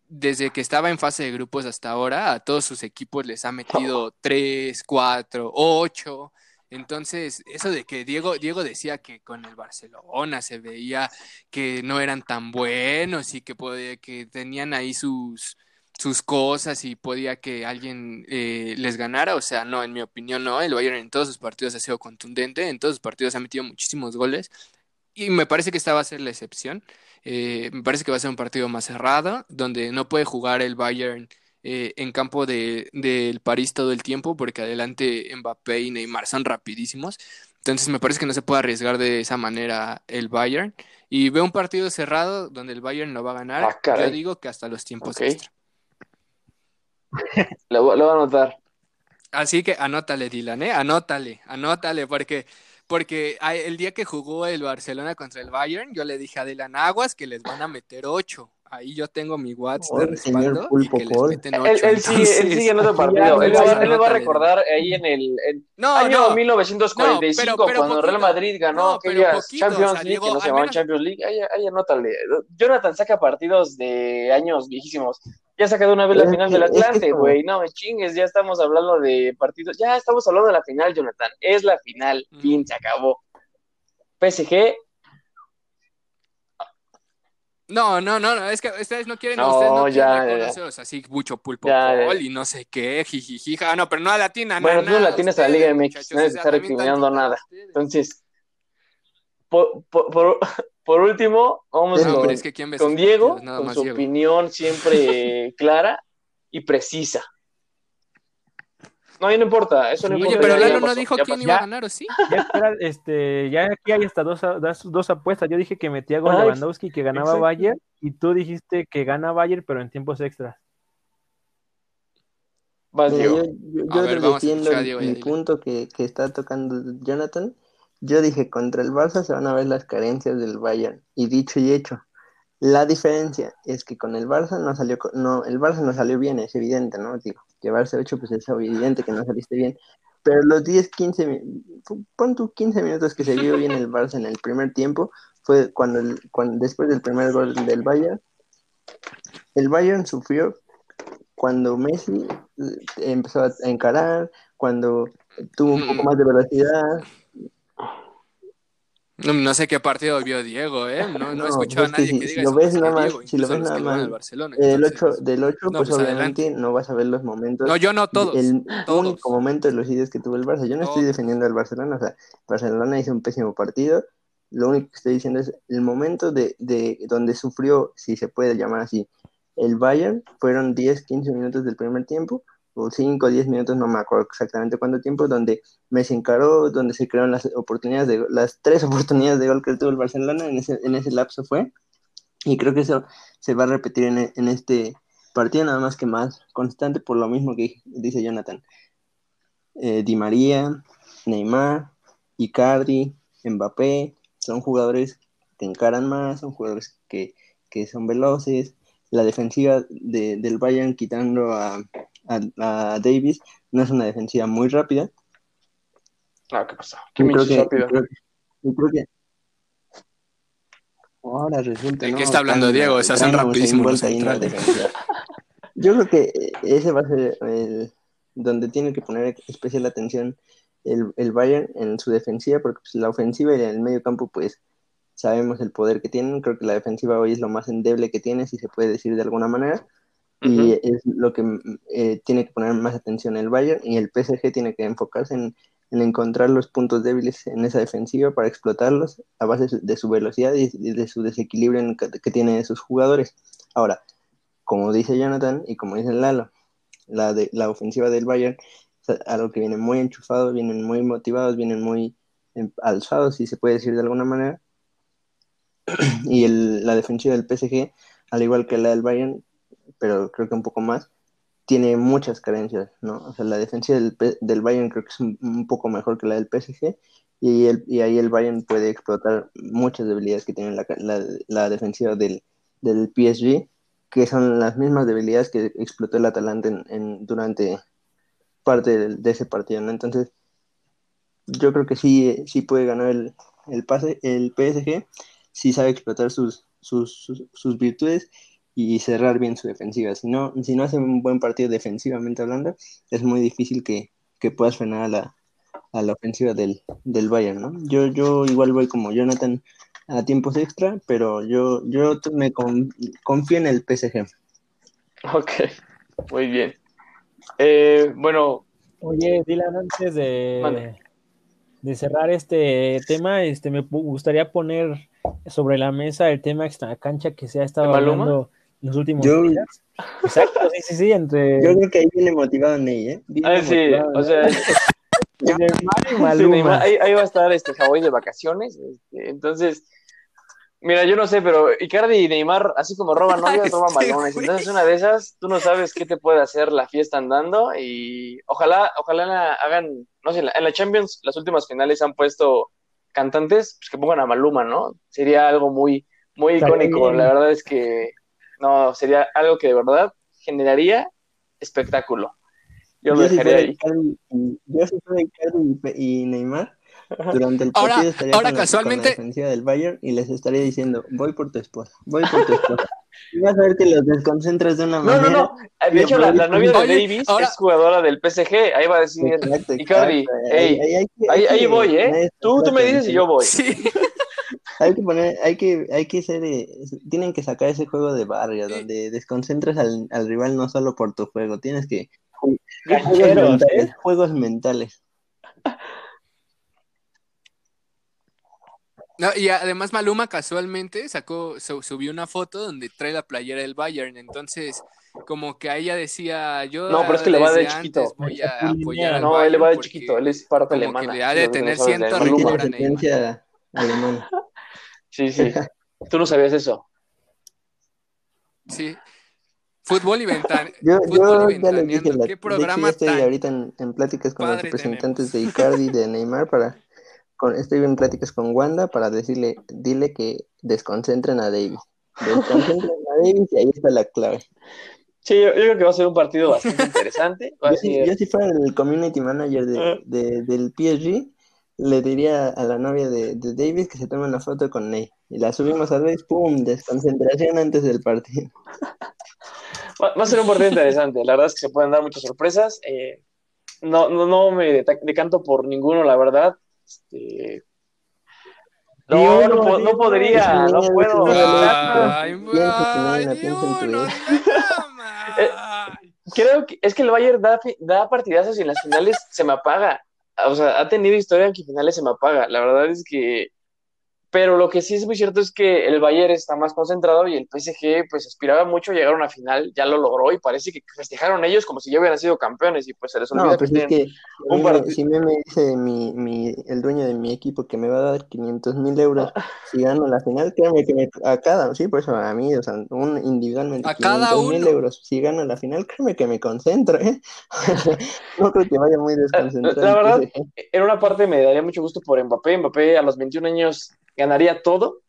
desde que estaba en fase de grupos hasta ahora, a todos sus equipos les ha metido 3, 4, 8. Entonces, eso de que Diego, Diego decía que con el Barcelona se veía que no eran tan buenos y que, podía, que tenían ahí sus, sus cosas y podía que alguien eh, les ganara. O sea, no, en mi opinión no. El Bayern en todos sus partidos ha sido contundente, en todos sus partidos ha metido muchísimos goles y me parece que esta va a ser la excepción. Eh, me parece que va a ser un partido más cerrado, donde no puede jugar el Bayern eh, en campo del de, París todo el tiempo, porque adelante Mbappé y Neymar son rapidísimos. Entonces me parece que no se puede arriesgar de esa manera el Bayern. Y veo un partido cerrado donde el Bayern no va a ganar. Ah, Yo digo que hasta los tiempos extra. lo, voy a anotar. Así que anótale, Dylan, ¿eh? Anótale, anótale, porque porque el día que jugó el Barcelona contra el Bayern, yo le dije a Dylan Aguas que les van a meter ocho. Ahí yo tengo mi WhatsApp de respaldo y que les meten ocho. Él, sigue, él sigue en otro partido. Él, le va a recordar ahí en el año 1945, cuando Real Madrid ganó aquellas Champions League, que no se llamaban Champions League. Ahí, ahí anótale. Jonathan saca partidos de años viejísimos. Ya ha sacado una vez la final del Atlante, güey. No me chingues, ya estamos hablando de partidos. Ya estamos hablando de la final, Jonathan. Es la final. Mm. Fin, se acabó. PSG. No, no, no, es que ustedes no quieren, no, ustedes no ya, quieren reconocerlos así, mucho pulpo y no sé qué, jijijija. Ah, no, pero no a latina, Bueno, tú no latinas a la Liga MX, no es estar recriminando nada. Entonces, por, por, por último, vamos con, Diego, con su opinión siempre clara y precisa. No, no importa, eso no importa. Oye, pero Lalo no dijo quién iba a ganar, ¿o sí? Ya, este, ya aquí hay hasta dos, dos, apuestas. Yo dije que metía a Lewandowski que ganaba Bayern y tú dijiste que gana Bayern, pero en tiempos extras. Vas, Yo, yo, el, punto que, que está tocando Jonathan yo dije, contra el Barça se van a ver las carencias del Bayern. Y dicho y hecho. La diferencia es que con el Barça no salió, no, el Barça no salió bien, es evidente, ¿no? Digo, llevarse 8, pues es evidente que no saliste bien. Pero los 10, 15, pon tú 15 minutos que se vio bien el Barça en el primer tiempo, fue cuando, cuando después del primer gol del Bayern, el Bayern sufrió cuando Messi eh, empezó a encarar, cuando tuvo un poco más de velocidad, no, sé qué partido vio Diego, ¿eh? No, no, he escuchado a nadie que, diga si lo ves nada más, si lo ves nada más, del 8, del 8 pues, pues, obviamente no vas a ver los momentos. No, yo no, todos. El único momento de los ideas que tuvo el Barça. Yo no estoy defendiendo al Barcelona, o sea, Barcelona hizo un pésimo partido. Lo único que estoy diciendo es el momento de, de donde sufrió, si se puede llamar así, el Bayern, fueron 10, 15 minutos del primer tiempo, o 5 o 10 minutos, no me acuerdo exactamente cuánto tiempo, donde Messi encaró, donde se crearon las oportunidades de las tres oportunidades de gol que tuvo el Barcelona, en ese, en ese lapso fue. Y creo que eso se va a repetir en, en este partido, nada más que más constante, por lo mismo que dice Jonathan. Eh, Di María, Neymar, Icardi, Mbappé, son jugadores que encaran más, son jugadores que, que son veloces. La defensiva de, del Bayern quitando a, a, Davis, no es una defensiva muy rápida. Ah, ¿qué pasa? ¿Qué creo que, rápida? Creo, que... Ahora resulta. ¿De qué está hablando Diego? Se hacen rapidísimo Yo creo que ese va a ser el, donde tiene que poner especial atención el, el Bayern en su defensiva, porque pues, la ofensiva y el medio campo, pues sabemos el poder que tienen. Creo que la defensiva hoy es lo más endeble que tiene, si se puede decir de alguna manera y es lo que eh, tiene que poner más atención el Bayern y el PSG tiene que enfocarse en, encontrar los puntos débiles en esa defensiva para explotarlos a base de su velocidad y de su desequilibrio que, tienen sus jugadores. Ahora, como dice Jonathan y como dice Lalo, la, de, la ofensiva del Bayern es algo que viene muy enchufado, vienen muy motivados, vienen muy em, alzados, si se puede decir de alguna manera. y el, la defensiva del PSG, al igual que la del Bayern, pero creo que un poco más, tiene muchas carencias, ¿no? O sea, la defensa del, del Bayern creo que es un, poco mejor que la del PSG y, el, y ahí el Bayern puede explotar muchas debilidades que tiene la, la, defensiva del, del, PSG, que son las mismas debilidades que explotó el Atalanta en, durante parte de, ese partido, ¿no? Entonces, yo creo que sí, sí puede ganar el, el, pase, el PSG. Sí sabe explotar sus, sus, sus, virtudes y cerrar bien su defensiva. Si no, si no hace un buen partido defensivamente hablando, es muy difícil que, que puedas frenar a la, a la ofensiva del, del Bayern, ¿no? Yo, yo igual voy como Jonathan a tiempos extra, pero yo, yo me confío en el PSG. Ok, muy bien. Eh, bueno. Oye, Dylan, antes de, de cerrar este tema, este me gustaría poner sobre la mesa el tema extra cancha que se ha estado hablando en los últimos días. Exacto, sí, sí, sí, entre... Yo creo que ahí viene motivado Ney, ¿eh? ah, sí, o sea... ahí, va a estar este Hawái de vacaciones, este, entonces Mira, yo no sé, pero Icardi y Neymar, así como roban novias, roban balones. Entonces, una de esas, tú no sabes qué te puede hacer la fiesta andando. Y ojalá, ojalá hagan, no sé, en la, Champions, las últimas finales han puesto cantantes pues, que pongan a Maluma, ¿no? Sería algo muy, muy icónico. La verdad es que, no, sería algo que de verdad generaría espectáculo. Yo, lo dejaría ahí. yo si fuera Icardi y Neymar durante el partido ahora, estaría ahora casualmente... la defensiva del Bayern y les estaría diciendo, voy por tu esposa, voy por tu esposa. y vas a ver que los desconcentras de una manera. No, no, no. De hecho, la, novia de Davis es jugadora del PSG. Ahí va a decir, exacto, Icardi, ahí, voy, ¿eh? Tú, tú me dices y yo voy. Sí. hay que poner, hay que, hay que ser, eh, tienen que sacar ese juego de barrio, donde desconcentras al, al, rival no solo por tu juego, tienes que juegos, ¿eh? juegos mentales. No, y además Maluma casualmente sacó, subió una foto donde trae la playera del Bayern, entonces como que a ella decía, yo No, pero es que le va de chiquito. Voy a apoyar al No, él le va de chiquito, él es parte alemana. Que le ha de tener cierto rencor alemana. Sí, sí. Tú no sabías eso. Sí. Fútbol y ventana. Yo, Fútbol yo ya le dije, ¿Qué programa de hecho, estoy ahorita en, en pláticas con los representantes de Icardi y de Neymar para estoy en pláticas con Wanda para decirle, dile que desconcentren a Davis. Desconcentren a Davis y ahí está la clave. Sí, yo, creo que va a ser un partido bastante interesante. yo, si, fuera el community manager ah. de, del PSG, le diría a la novia de, Davis que se tome una foto con Ney. Y la subimos a Davis, ¡pum! Desconcentración antes del partido. Va, a ser un partido interesante. La verdad es que se pueden dar muchas sorpresas. Eh, no, no, no me decanto por ninguno, la verdad. Este... No, no, no, podría, no puedo. Creo que es que el Bayern da, da partidazos y en las finales se me apaga. O sea, ha tenido historia en que finales se me apaga. La verdad es que pero lo que sí es muy cierto es que el Bayern está más concentrado y el PSG pues aspiraba mucho a llegar a una final, ya lo logró y parece que festejaron ellos como si ya hubieran sido campeones y pues se les olvida no, pues es que un me, si me, dice mi, mi, el dueño de mi equipo que me va a dar 500 mil euros si gano la final, créeme que me, a cada, sí, pues a mí, o sea, un individualmente a 500 mil euros si gano la final, créeme que me concentro, ¿eh? no creo que vaya muy desconcentrado. La verdad, en una parte me daría mucho gusto por Mbappé, Mbappé a los 21 años ganaría todo.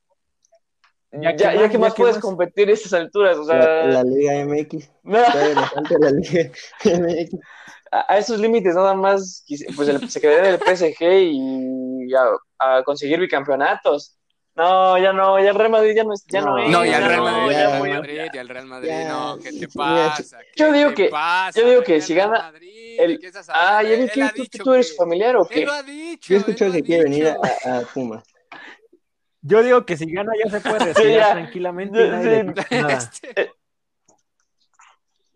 Ya, ya, que más puedes competir a esas alturas, o sea... La, Liga MX. la Liga MX. A, esos límites nada más, pues se quedaría en el PSG y a, conseguir bicampeonatos. No, ya no, ya el Real Madrid ya no es. Ya no, no, no ya el Real Madrid, ya, el Madrid, ya el Real Madrid, no, ¿qué te pasa? yo digo que, yo digo que si gana. El, ah, ya vi que tú, eres familiar o qué? Él lo ha dicho, yo escucho que quiere venir a, a Puma. Yo digo que si gana ya se puede retirar tranquilamente. Este.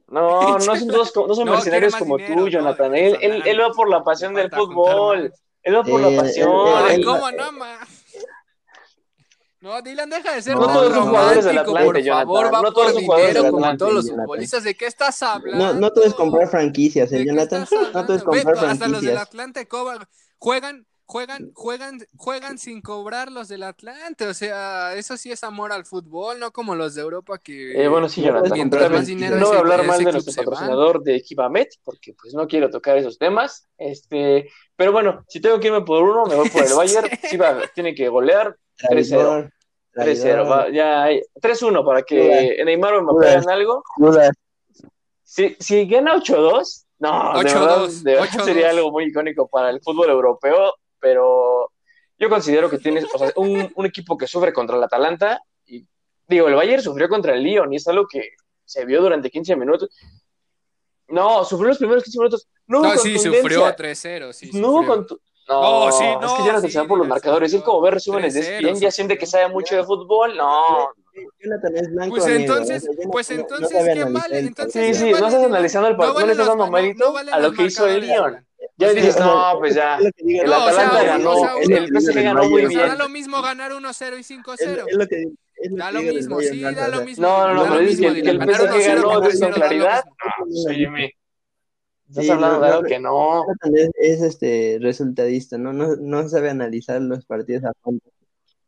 No, no son todos, no son mercenarios como tú, Jonathan. Él, él, va por la pasión del fútbol. Él va por la pasión. ¿Cómo no, ma? No, Dylan, deja de ser no, todos son jugadores del Atlante, por favor, va no todos por dinero como todos los futbolistas. ¿De qué estás hablando? No, no todo es comprar franquicias, ¿eh, Jonathan? No todo es comprar franquicias. Hasta los del Atlante juegan juegan, juegan, juegan sin cobrar los del Atlante, o sea, eso sí es amor al fútbol, no como los de Europa que eh, bueno sí, Jonathan, no voy a hablar mal de nuestro patrocinador de Equipamet, porque pues no quiero tocar esos temas, este, pero bueno, si tengo que irme por uno, me voy por el Bayern, sí va, tiene que golear 3-0. 3-0, ya hay 3-1 para que Neymar me hagan algo. Si, si gana 8-2, no, 8 de verdad, de verdad sería algo muy icónico para el fútbol europeo pero yo considero que tienes o sea, un, un, equipo que sufre contra el Atalanta y digo, el Bayern sufrió contra el Lyon y es algo que se vio durante 15 minutos. No, sufrió los primeros 15 minutos. No, no sí, sufrió 3-0. Sí, no hubo con no, sí, no, es que ya no se sabe por los marcadores. Es como ver resúmenes de ESPN, ya siente que sabe mucho de fútbol. No. Pues entonces, pues entonces, qué mal. Entonces, sí, sí, no estás analizando el partido, no, le estás dando mérito a lo que hizo el Lyon. Ya dices, no, pues ya. El Atalanta ganó, el PSG ganó muy bien. Da lo mismo ganar 1-0 y 5-0. Es lo que Da lo mismo, sí, da lo mismo. No, no, no, pero dices que el PSG ganó con claridad. Oye, Estás hablando de algo que no. Es, este resultadista, ¿no? ¿no? No sabe analizar los partidos a fondo.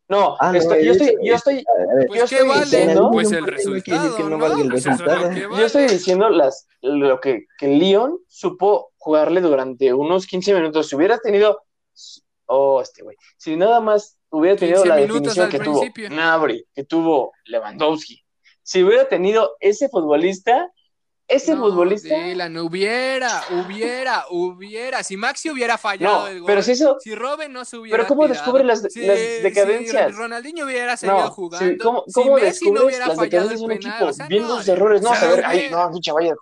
No, ah, estoy, yo, estoy, yo estoy, pues yo estoy vale? diciendo, pues el resultado, ¿no? el resultado. Yo estoy diciendo las, lo que, que León supo jugarle durante unos 15 minutos. Si hubiera tenido, oh, este güey, si nada más hubiera tenido la definición que tuvo Nabri, que tuvo Lewandowski, si hubiera tenido ese futbolista, ese no, futbolista. Dylan, hubiera, hubiera, hubiera. Si Maxi hubiera fallado el gol. Pero si eso. Si Robin no se hubiera. Pero ¿cómo descubre las, las decadencias? Si Ronaldinho hubiera seguido no, jugando. Sí, ¿Cómo, cómo si Messi no hubiera las fallado el penal. Equipo, o sea, viendo los errores. No, a ver, ay, no, pinche vaya,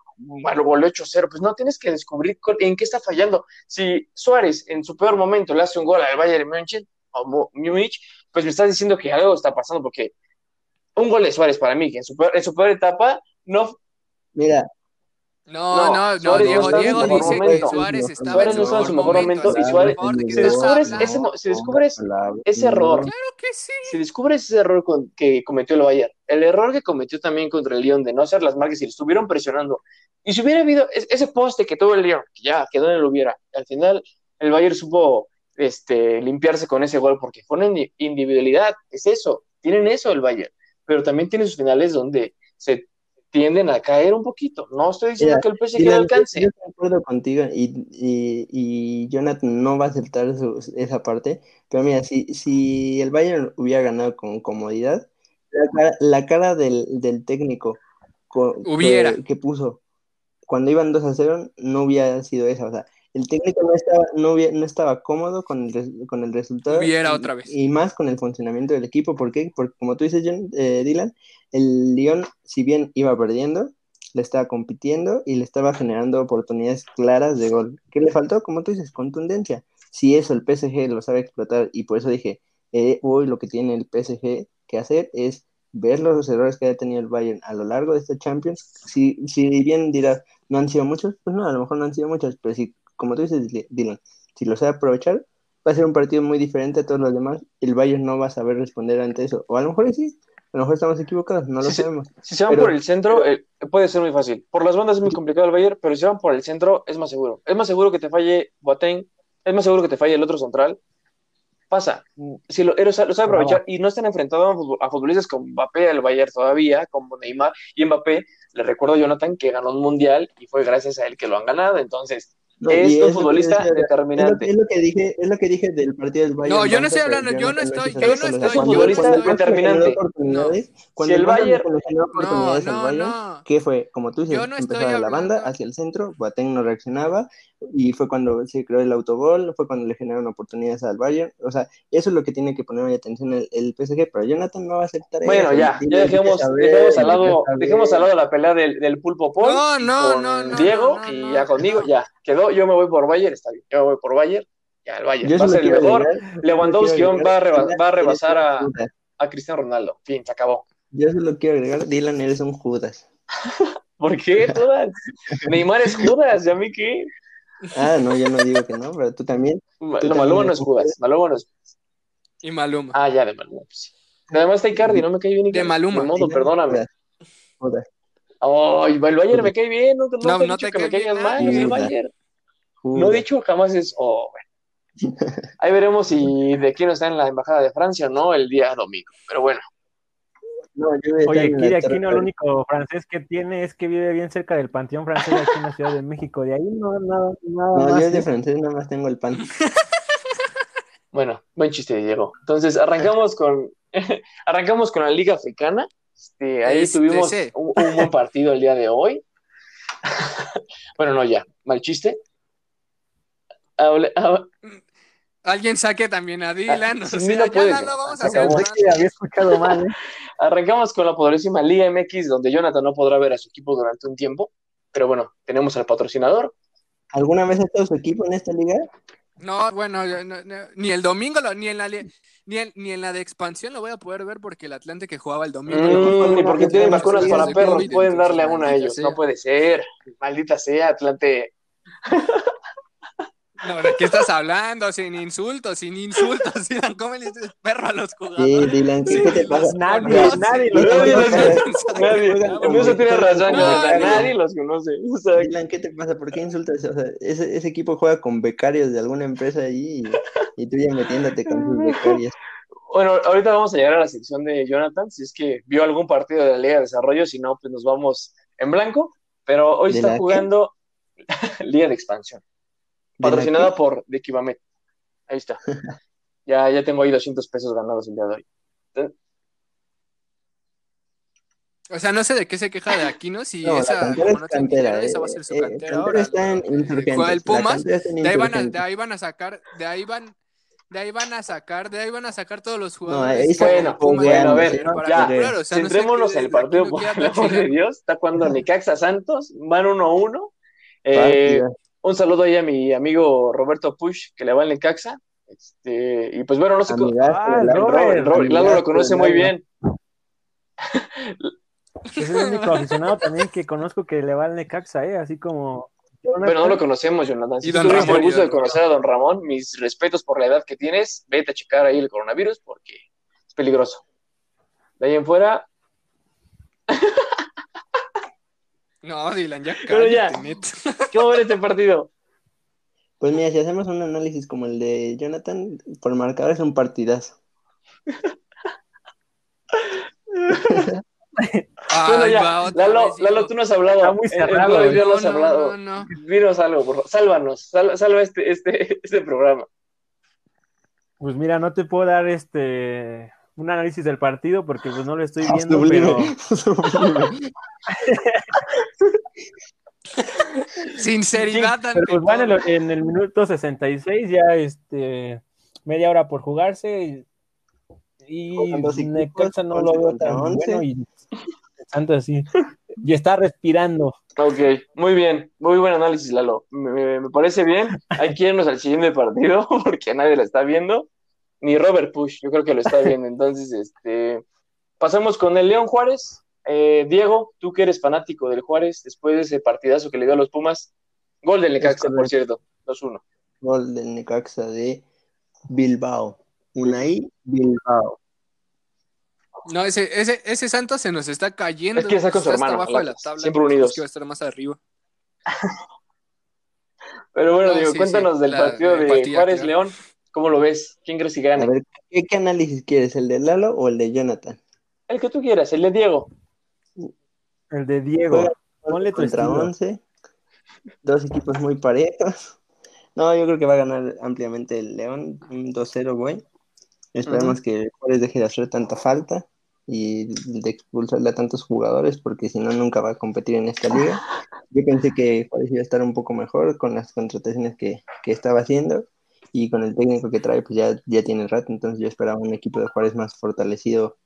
lo volvió 8-0. Pues no, tienes que descubrir en qué está fallando. Si Suárez en su peor momento le hace un gol al Bayern München o Múnich, pues me estás diciendo que algo está pasando porque un gol de Suárez para mí, que en su peor, en su peor etapa no. Mira, no, no, no, Diego, Diego dice que Suárez estaba Suárez no estaba en su mejor momento, y Suárez, si descubres, ese, si descubres ese error, claro que sí. si descubres ese error con, que cometió el Bayern, el error que cometió también contra el Lyon de no hacer las marcas y le estuvieron presionando, y si hubiera habido ese poste que tuvo el Lyon, que ya quedó en el hubiera, al final el Bayern supo este, limpiarse con ese gol porque fue una individualidad, es eso, tienen eso el Bayern, pero también tiene sus finales donde se tienden a caer un poquito. No estoy diciendo que el PSG no alcance. Yo estoy de acuerdo contigo y, y, y, Jonathan no va a aceptar esa parte, pero mira, si, si el Bayern hubiera ganado con comodidad, la cara, la cara del, del, técnico hubiera. Que, que, puso cuando iban 2 a 0 no hubiera sido esa, o sea, el técnico no estaba, no, no estaba cómodo con el, con el resultado. Hubiera y, otra vez. Y más con el funcionamiento del equipo. ¿Por qué? Porque como tú dices, John, eh, Dylan, el Lyon, si bien iba perdiendo, le estaba compitiendo y le estaba generando oportunidades claras de gol. ¿Qué le faltó? Como tú dices, contundencia. Si eso el PSG lo sabe explotar, y por eso dije, eh, hoy lo que tiene el PSG que hacer es ver los errores que ha tenido el Bayern a lo largo de este Champions. Si, si bien dirás, no han sido muchos, pues no, a lo mejor no han sido muchos, pero si como tú dices, Dylan, si lo sabe aprovechar, va a ser un partido muy diferente a todos los demás. El Bayern no va a saber responder ante eso. O a lo mejor sí, a lo mejor estamos equivocados, no lo sabemos. Si se van por el centro, eh, puede ser muy fácil. Por las bandas es muy complicado el Bayern, pero si se van por el centro, es más seguro. Es más seguro que te falle Boateng, es más seguro que te falle el otro central. Pasa. Si lo, lo sabe aprovechar y no están enfrentados a futbolistas como Mbappé, el Bayern todavía, como Neymar y Mbappé, le recuerdo a Jonathan que ganó un mundial y fue gracias a él que lo han ganado. Entonces, es un futbolista determinante. Es lo, que dije, es lo que dije del partido del Bayern. No, yo no estoy hablando, yo no estoy, yo no estoy. Es un futbolista determinante. Si el Bayern no, no, no. ¿qué fue? Como tú dices, empezaba la banda hacia el centro, Boateng no reaccionaba y fue cuando se creó el autogol, fue cuando le generaron oportunidades al Bayern. O sea, eso es lo que tiene que poner atención el, el PSG, pero Jonathan no va a aceptar bueno, eso. Bueno, ya, ya dejemos, dejemos, al lado, dejemos al lado la pelea del, del pulpo Paul no, no, con no, Diego y ya conmigo, ya quedó, yo me voy por Bayern, está bien, yo me voy por Bayern, ya el Bayern va a ser el mejor. Lewandowski va, a va a, rebasar a, a Cristiano Ronaldo, fin, se acabó. Yo solo quiero agregar, Dylan, eres un Judas. ¿Por qué Judas? Neymar es Judas, ¿y a mí qué? Ah, no, yo no digo que no, pero tú también. no, Maluma no es Judas, Maluma no es Y Maluma. Ah, ya, de Maluma, pues sí. Además está Icardi, no me cae bien Icardi. De Maluma. De modo, perdóname. Ay, el Bayern me cae bien, no, no, no te he dicho te que me caigas mal, el Bayern. No he dicho jamás es, oh, bueno. Ahí veremos si de quién está en la embajada de Francia o no el día domingo, pero bueno. No, Oye, Kiri Aquino lo único francés que tiene es que vive bien cerca del Panteón francés aquí en la Ciudad de México. De ahí no, nada, nada. No, yo de francés nada más tengo el pan. bueno, buen chiste, Diego. Entonces, arrancamos con, arrancamos con la Liga Africana. Este, ahí tuvimos un, un, buen partido el día de hoy. bueno, no, ya, mal chiste. Hable, hable. Alguien saque también a Dylan. Ah, o sí, sea, no ya puede. no, no vamos a hacer que había escuchado mal, ¿eh? Arrancamos con la poderosísima Liga MX, donde Jonathan no podrá ver a su equipo durante un tiempo. Pero bueno, tenemos al patrocinador. ¿Alguna vez ha estado su equipo en esta liga? No, bueno, yo no- no, ni el domingo, lo- ni en la li- ni en, ni en la de expansión lo voy a poder ver porque el Atlante que jugaba el domingo. lo Mm, porque tienen vacunas para perros, pueden darle a una a ellos. sea. No puede ser. Maldita sea, Atlante. No, ¿de qué estás hablando? Sin insultos, sin insultos. Dylan, ¿Cómo le dices perro a los Sí, jugadores? Dylan, ¿qué, Sí, qué te pasa? Nadie, conoce. nadie los Nadie los conoce. Nadie. En eso tiene razón, No, Jonathan. no. Nadie los conoce. O sea, Dylan, ¿qué te pasa? ¿Por qué insultas? O sea, ese, ese equipo juega con becarios de alguna empresa allí y, y tú ya metiéndote con sus becarios. Bueno, ahorita vamos a llegar a la sección de Jonathan, si es que vio algún partido de la Liga de Desarrollo, si no, pues nos vamos en blanco. Pero hoy ¿De está jugando Liga de Expansión, ¿De la patrocinada por de Equivamet. Ahí está. Ya, ya tengo ahí 200 pesos ganados el día de hoy. O sea, no sé de qué se queja de Aquino si No, la esa, cantera como es no cantera. eh, esa va a ser su eh, cantera cantera ahora. está en eh, el la Pumas, cantera está en de ahí, van a, de ahí van a sacar, de ahí van, de ahí van a sacar, de ahí van a sacar todos los jugadores. que Bueno, bueno, a ver, ya, comprar, o sea, no sé Centrémonos qué- en el partido, por el amor de. Dios. Está jugando Necaxa Santos, van 1-1. Eh. Un saludo ahí a mi amigo Roberto Push, que le va en Necaxa. Este, y pues bueno, no sé cómo. Ah, Lalo. Lo conoce muy bien. Es el único aficionado también que conozco que le va al Necaxa, ¿eh? Así como... Bueno, no lo conocemos, Jonathan. Si Y tú don tuviste Ramón, el gusto de conocer a don Ramón, mis respetos por la edad que tienes, vete a checar ahí el coronavirus porque es peligroso. De ahí en fuera, No, Dylan, ya Pero ya. ¿cómo ver este partido? Pues mira, si hacemos un análisis como el de Jonathan, por marcador es un partidazo. bueno, Ay, ya, va otra Lalo, Lalo, tú no has hablado. Está muy cerrado, el ¿eh? día no has No, no, hablado. no, no. Dinos algo, por favor. Sálvanos, sal- salva este, este, este programa. Pues mira, no te puedo dar este un análisis del partido porque pues no lo estoy viendo, sublime, pero sublime. Sinceridad ante Pero pues bueno, en el- en el minuto 66 ya este media hora por jugarse y, y Necaxa no 11 lo veo tan 11. bueno y Santos así y está respirando. Ok, muy bien, muy buen análisis, Lalo. Me, me- me parece bien. Hay que irnos al siguiente partido porque nadie lo está viendo. Ni Robert Push, yo creo que lo está viendo. Entonces, este, pasamos con el León Juárez. Eh, Diego, tú que eres fanático del Juárez, después de ese partidazo que le dio a los Pumas, gol del Necaxa, por cierto, 2-1. Gol del Necaxa de Bilbao. Unai Bilbao. No, ese, ese, ese Santos se nos está cayendo. Es que está con su hermano, abajo de la Atlas, tabla. siempre unidos. Es que va a estar más arriba. Pero bueno, No, sí, cuéntanos sí, del la partido de empatía, Juárez-León. ¿Cómo lo ves? ¿Quién crees que A gane? ver, ¿qué, qué análisis quieres? ¿El de Lalo o el de Jonathan? El que tú quieras, el de Diego. El de Diego. Juega Ponle tu contra estilo. 11. Dos equipos muy parejos. No, yo creo que va a ganar ampliamente el León. Un 2-0, güey. Esperemos que Juárez deje de hacer tanta falta y de expulsarle a tantos jugadores, porque si no, nunca va a competir en esta liga. Yo pensé que Juárez iba a estar un poco mejor con las contrataciones que, que estaba haciendo y con el técnico que trae, pues ya, ya tiene rato. Entonces, yo esperaba un equipo de Juárez más fortalecido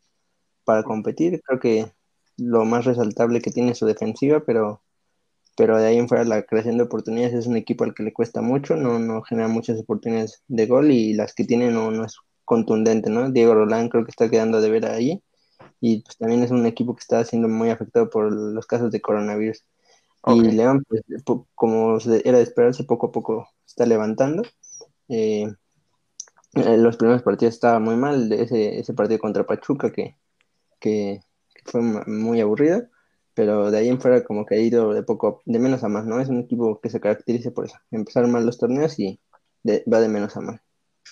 para competir. Creo que lo más resaltable que tiene su defensiva, pero, pero de ahí en fuera la creación de oportunidades es un equipo al que le cuesta mucho, no, no genera muchas oportunidades de gol y las que tiene no, no es contundente, ¿no? Diego Rolán creo que está quedando de ver ahí y pues también es un equipo que está siendo muy afectado por los casos de coronavirus. Y León, pues, como era de esperarse, poco a poco está levantando. Eh, eh, los primeros partidos estaba muy mal, ese, ese partido contra Pachuca que, que fue muy aburrido, pero de ahí en fuera como que ha ido de poco, de menos a más, ¿no? Es un equipo que se caracteriza por eso, empezar mal los torneos y de- va de menos a más.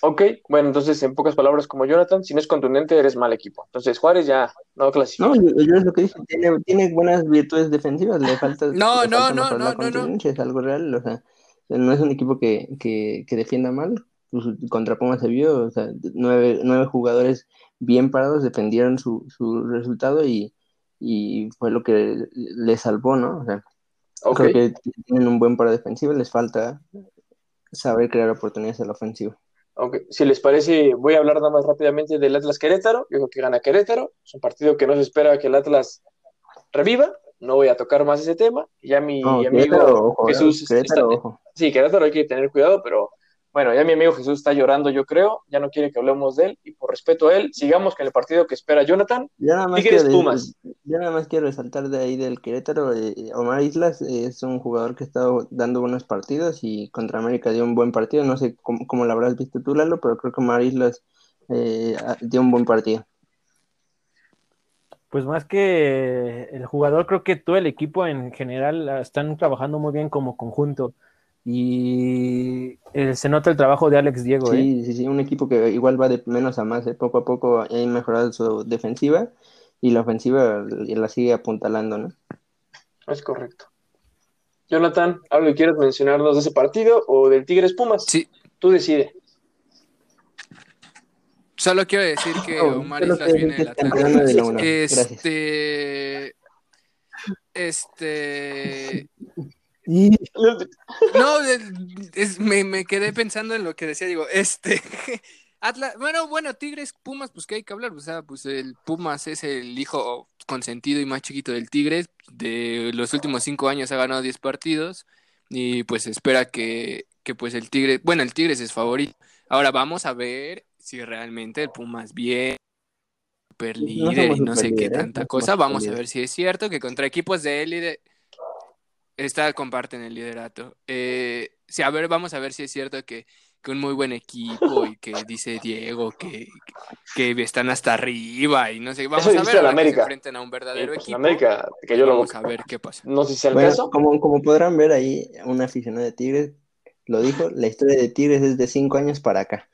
Ok, bueno, entonces en pocas palabras como Jonathan, si no es contundente eres mal equipo. Entonces Juárez ya no clasifica. No, yo, yo es lo que dije, tiene, tiene buenas virtudes defensivas, le falta, No, le no, falta no, no, no, no. es algo real, o sea, no es un equipo que, que, que defienda mal, pues, contra Pumas se vio, o sea, nueve, nueve jugadores bien parados defendieron su, su resultado y, y fue lo que le salvó, ¿no? O sea, creo que tienen un buen paro defensivo, les falta saber crear oportunidades a la ofensiva. aunque si les parece, voy a hablar nada más rápidamente del Atlas Querétaro. Yo creo que gana Querétaro. Es un partido que no se espera que el Atlas reviva. No voy a tocar más ese tema. Ya mi amigo Jesús. sí, Querétaro hay que tener cuidado, pero bueno, ya mi amigo Jesús está llorando, yo creo, ya no quiere que hablemos de él, y por respeto a él, sigamos con el partido que espera Jonathan. Ya nada más, quiero, Pumas. Ya nada más quiero resaltar de ahí del Querétaro, eh, Omar Islas es un jugador que ha estado dando buenos partidos y contra América dio un buen partido, no sé cómo, lo habrás visto tú, Lalo, pero creo que Omar Islas eh, dio un buen partido. Pues más que el jugador, creo que todo el equipo en general están trabajando muy bien como conjunto. Y eh, se nota el trabajo de Alex Diego. Sí, ¿eh? sí, sí, un equipo que igual va de menos a más. ¿eh? Poco a poco ha mejorado su defensiva y la ofensiva la sigue apuntalando, ¿no? Es correcto. Jonathan, ¿algo que quieras mencionarnos de ese partido o del Tigres Pumas? Sí. Tú decides. Solo quiero decir que Omar Islas viene del Atlántico. Este. Este. No, me, quedé pensando en lo que decía, digo, este, Atlas, bueno, bueno, Tigres, Pumas, pues que hay que hablar, o sea, pues el Pumas es el hijo consentido y más chiquito del Tigres, de los últimos cinco años ha ganado 10 partidos y pues espera que, que pues el Tigre, bueno, el Tigres es favorito. Ahora vamos a ver si realmente el Pumas bien super líder y no sé qué tanta cosa. Vamos a ver si es cierto que contra equipos de élite Está, comparten el liderato. Eh, sí, a ver, vamos a ver si es cierto que, que, un muy buen equipo y que dice Diego que, que están hasta arriba y no sé. Vamos a ver a América. se enfrenten a un verdadero pues, equipo. América, que yo lo Vamos a ver qué pasa. No sé si sea el caso. Como, como podrán ver ahí, un aficionado de Tigres lo dijo, la historia de Tigres es de cinco años para acá.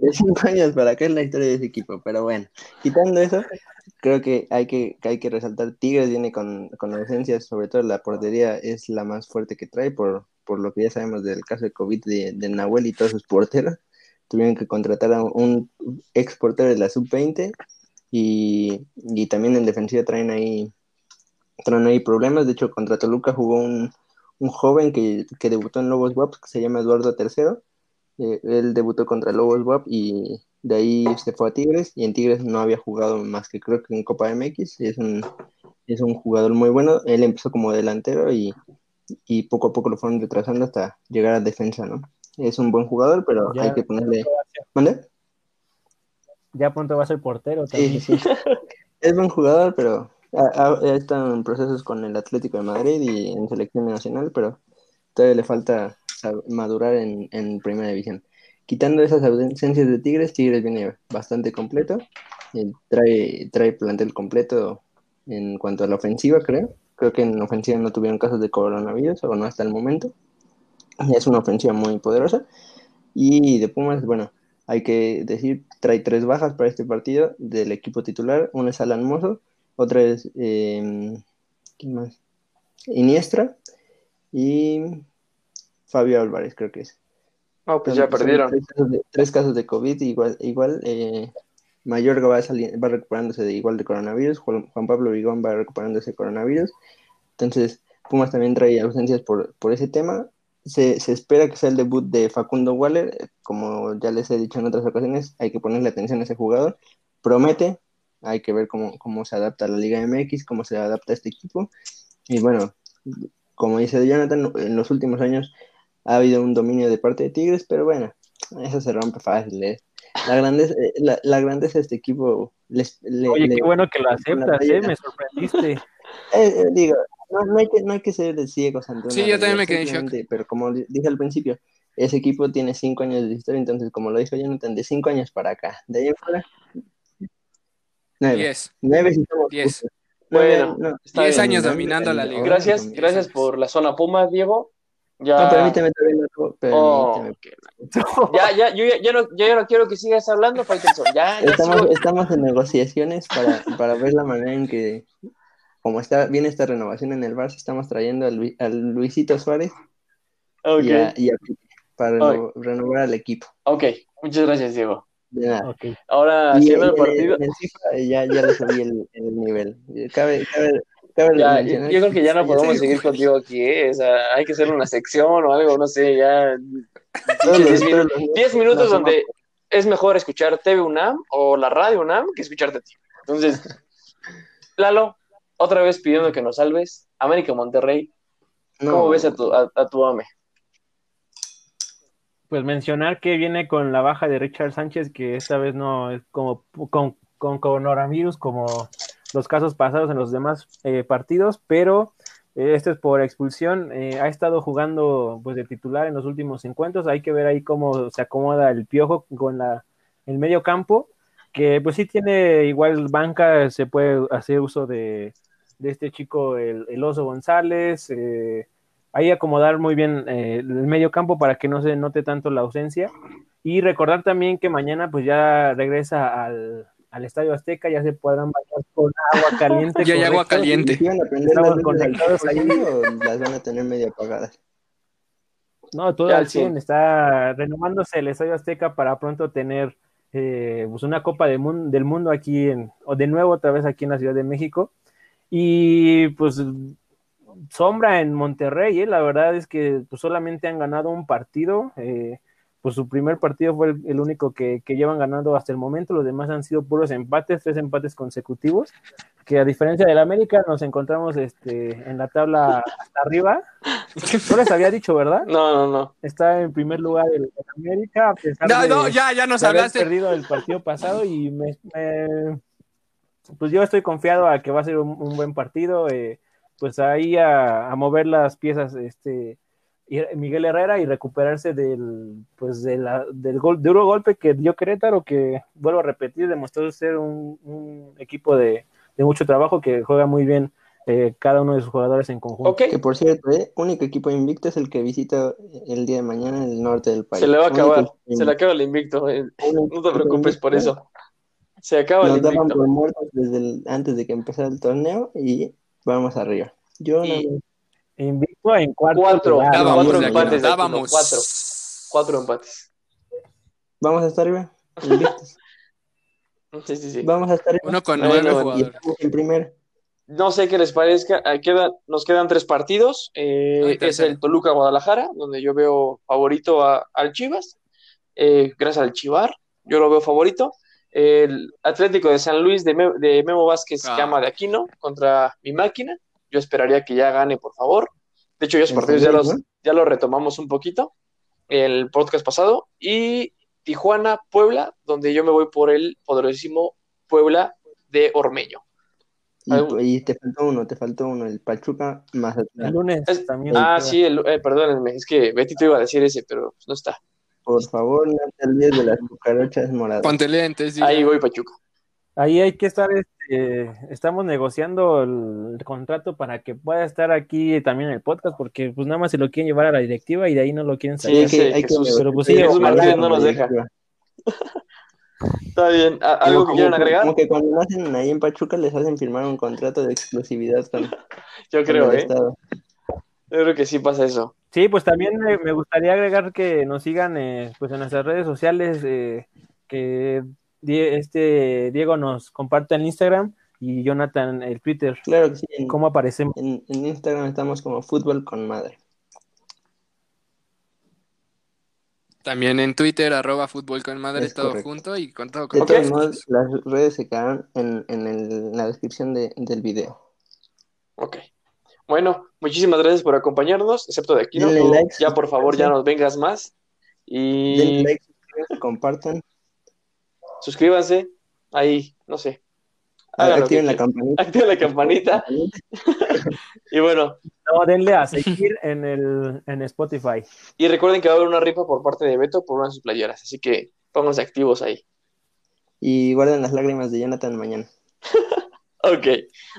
De cinco años para acá es la historia de ese equipo. Pero bueno, quitando eso, creo que hay que, hay que resaltar, Tigres viene con, con sobre todo la portería es la más fuerte que trae, por, por lo que ya sabemos del caso de COVID de, de Nahuel y todos sus porteros. Tuvieron que contratar a un ex portero de la sub-20 y, y, también en defensiva traen ahí, traen ahí problemas. De hecho, contra Toluca jugó un, un joven que, que, debutó en Lobos WAP, que se llama Eduardo III. Eh, él debutó contra Lobos WAP y de ahí se fue a Tigres y en Tigres no había jugado más que creo que en Copa MX. Es un, es un jugador muy bueno. Él empezó como delantero y, y poco a poco lo fueron retrasando hasta llegar a defensa, ¿no? Es un buen jugador, pero hay que ponerle... ¿Mande? Ya pronto va a ser portero también. Sí, sí. es buen jugador, pero ha, estado en procesos con el Atlético de Madrid y en selección nacional, pero todavía le falta madurar en, primera división quitando esas ausencias de Tigres, Tigres viene bastante completo. Trae, trae plantel completo en cuanto a la ofensiva, creo. Creo que en ofensiva no tuvieron casos de coronavirus, o no hasta el momento. Es una ofensiva muy poderosa. Y de Pumas, bueno, hay que decir, trae tres bajas para este partido del equipo titular. Una es Alan Mozo, otra es, em, ¿quién más? Iniestra y Fabio Álvarez, creo que es. No, pues ya perdieron. Tres casos, de, COVID, igual, igual eh, Mayorga va, va recuperándose de igual de coronavirus, Juan, Pablo Vigón va recuperándose de coronavirus. Entonces, Pumas también trae ausencias por, por ese tema. Se, se, espera que sea el debut de Facundo Waller, como ya les he dicho en otras ocasiones, hay que ponerle atención a ese jugador. Promete, hay que ver cómo, cómo se adapta a la Liga MX, cómo se adapta a este equipo. Y bueno, como dice Jonathan, en los últimos años ha habido un dominio de parte de Tigres, pero bueno, eso se rompe fácil. ¿eh? La, grandeza, eh, la, grandeza de este equipo. Les, Oye, qué bueno que lo aceptas, ¿eh? me sorprendiste. Eh, digo, no, hay que, no hay que ser de ciegos ante Sí, yo también me quedé en shock. Pero como dije al principio, ese equipo tiene cinco años de historia, entonces, como lo dijo Jonathan, de cinco años para acá. De ahí en fuera. Nueve. Diez. Nueve si Diez. Bueno, diez años dominando la liga. Gracias, gracias por la zona Puma, Diego. Ya... No, permíteme oh, Ya, ya, yo ya, no, ya no quiero que sigas hablando, Faitelson. Ya, ya estamos, estamos en negociaciones para, para ver la manera en que, como está viene esta renovación en el Barça, estamos trayendo al, Luisito Suárez okay. y, a, para renovar al equipo. Ok, muchas gracias, Diego. De nada. Ahora, haciendo el partido. ya, ya le subí el, el nivel. Cabe, cabe, ya, yo, creo que ya no podemos seguir contigo aquí, ¿eh? o sea, hay que hacer una sección o algo, no sé, ya. 10 minutos donde es mejor escuchar TV UNAM o la radio UNAM que escucharte a ti. Entonces, Lalo, otra vez pidiendo que nos salves. América Monterrey, ¿cómo ves a tu, a, tu ame? Pues mencionar que viene con la baja de Richard Sánchez, que esta vez no es como con, con coronavirus como los casos pasados en los demás eh, partidos, pero eh, este es por expulsión. Eh, ha estado jugando pues de titular en los últimos encuentros. Hay que ver ahí cómo se acomoda el piojo con la, el medio campo, que pues sí tiene igual banca, se puede hacer uso de, este chico, el, Oso González. Eh, ahí acomodar muy bien el medio campo para que no se note tanto la ausencia. Y recordar también que mañana pues ya regresa al, al Estadio Azteca, ya se podrán bañar con agua caliente. ya hay agua caliente. Estamos conectados ahí o las van a tener medio apagadas. No, todo al 100 está renovándose el Estadio Azteca para pronto tener eh, pues una Copa del Mundo aquí, en, o de nuevo otra vez aquí en la Ciudad de México. Y pues sombra en Monterrey, ¿eh? la verdad es que pues, solamente han ganado un partido. Eh, pues su primer partido fue el, único que, llevan ganando hasta el momento, los demás han sido puros empates, tres empates consecutivos, que a diferencia del América nos encontramos este, en la tabla hasta arriba. No les había dicho, ¿verdad? No, no, no. Está en primer lugar el, América, a pesar no, no, ya, ya nos hablaste. perdido el partido pasado y me, pues yo estoy confiado a que va a ser un, buen partido, eh, pues ahí a, a mover las piezas, este Miguel Herrera y recuperarse del pues de la, del gol, duro golpe que dio Querétaro, que vuelvo a repetir, demostró ser un, equipo de, mucho trabajo que juega muy bien eh, cada uno de sus jugadores en conjunto. Que por cierto, el eh, único equipo invicto es el que visita el día de mañana en el norte del país. Se le va a acabar, se le acaba el invicto, eh, no te preocupes por eso. Se acaba el invicto. por muertos desde antes de que empezara el torneo y vamos arriba. Yo no Invicto en cuatro. Cuatro, cuatro empates. Cuatro. Cuatro empates. Vamos a estar arriba. Invictos. Sí, sí, sí. Vamos a estar arriba. Uno con nueve jugadores. En primer. No sé qué les parezca. Queda, nos quedan tres partidos. Eh, es el Toluca Guadalajara, donde yo veo favorito a, al Chivas. Eh, gracias al Chivar, yo lo veo favorito. El Atlético de San Luis de, de Memo Vázquez, que ama de Aquino, contra mi máquina. Yo esperaría que ya gane, por favor. De hecho, esos partidos ya los, ya los retomamos un poquito el podcast pasado. Y Tijuana, Puebla, donde yo me voy por el poderosísimo Puebla de Ormeño. Y, te faltó uno, te faltó uno, el Pachuca más El lunes también. Ah, sí, el, eh, perdónenme, es que Betty te iba a decir ese, pero no está. Por favor, no te olvides de las cucarachas moradas. Ponte lentes. Ahí voy, Pachuca. Ahí hay que estar eh, estamos negociando el, contrato para que pueda estar aquí también en el podcast, porque pues nada más se lo quieren llevar a la directiva y de ahí no lo quieren sacar. Sí, hay que, pero pues sí, no nos deja. Está bien. ¿Algo que quieran agregar? Como que cuando nacen ahí en Pachuca les hacen firmar un contrato de exclusividad con, Yo creo, ¿eh? Yo creo que sí pasa eso. Sí, pues también me, gustaría agregar que nos sigan eh, pues en nuestras redes sociales, eh, que este Diego nos comparte en Instagram y Jonathan el Twitter. Claro que sí. ¿Cómo aparecemos? En, Instagram estamos como fútbol con madre. También en Twitter, arroba fútbol con madre, todo junto y con todo. Con las redes se quedan en, la descripción del video. Ok. Bueno, muchísimas gracias por acompañarnos, excepto de aquí. ¿no? ya por favor, ya nos vengas más. Y... Denle like, compartan suscríbanse, ahí, no sé. Activen la campanita. Activen la campanita. y bueno. No, denle a seguir en, el, en Spotify. Y recuerden que va a haber una rifa por parte de Beto por una de sus playeras, así que pónganse activos ahí. Y guarden las lágrimas de Jonathan mañana. ok.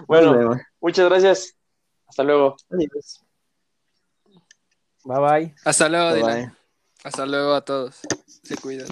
Bueno, muchas gracias. Hasta luego. Adiós. Bye bye. Hasta luego, Dylan. Hasta luego a todos. Se cuidan.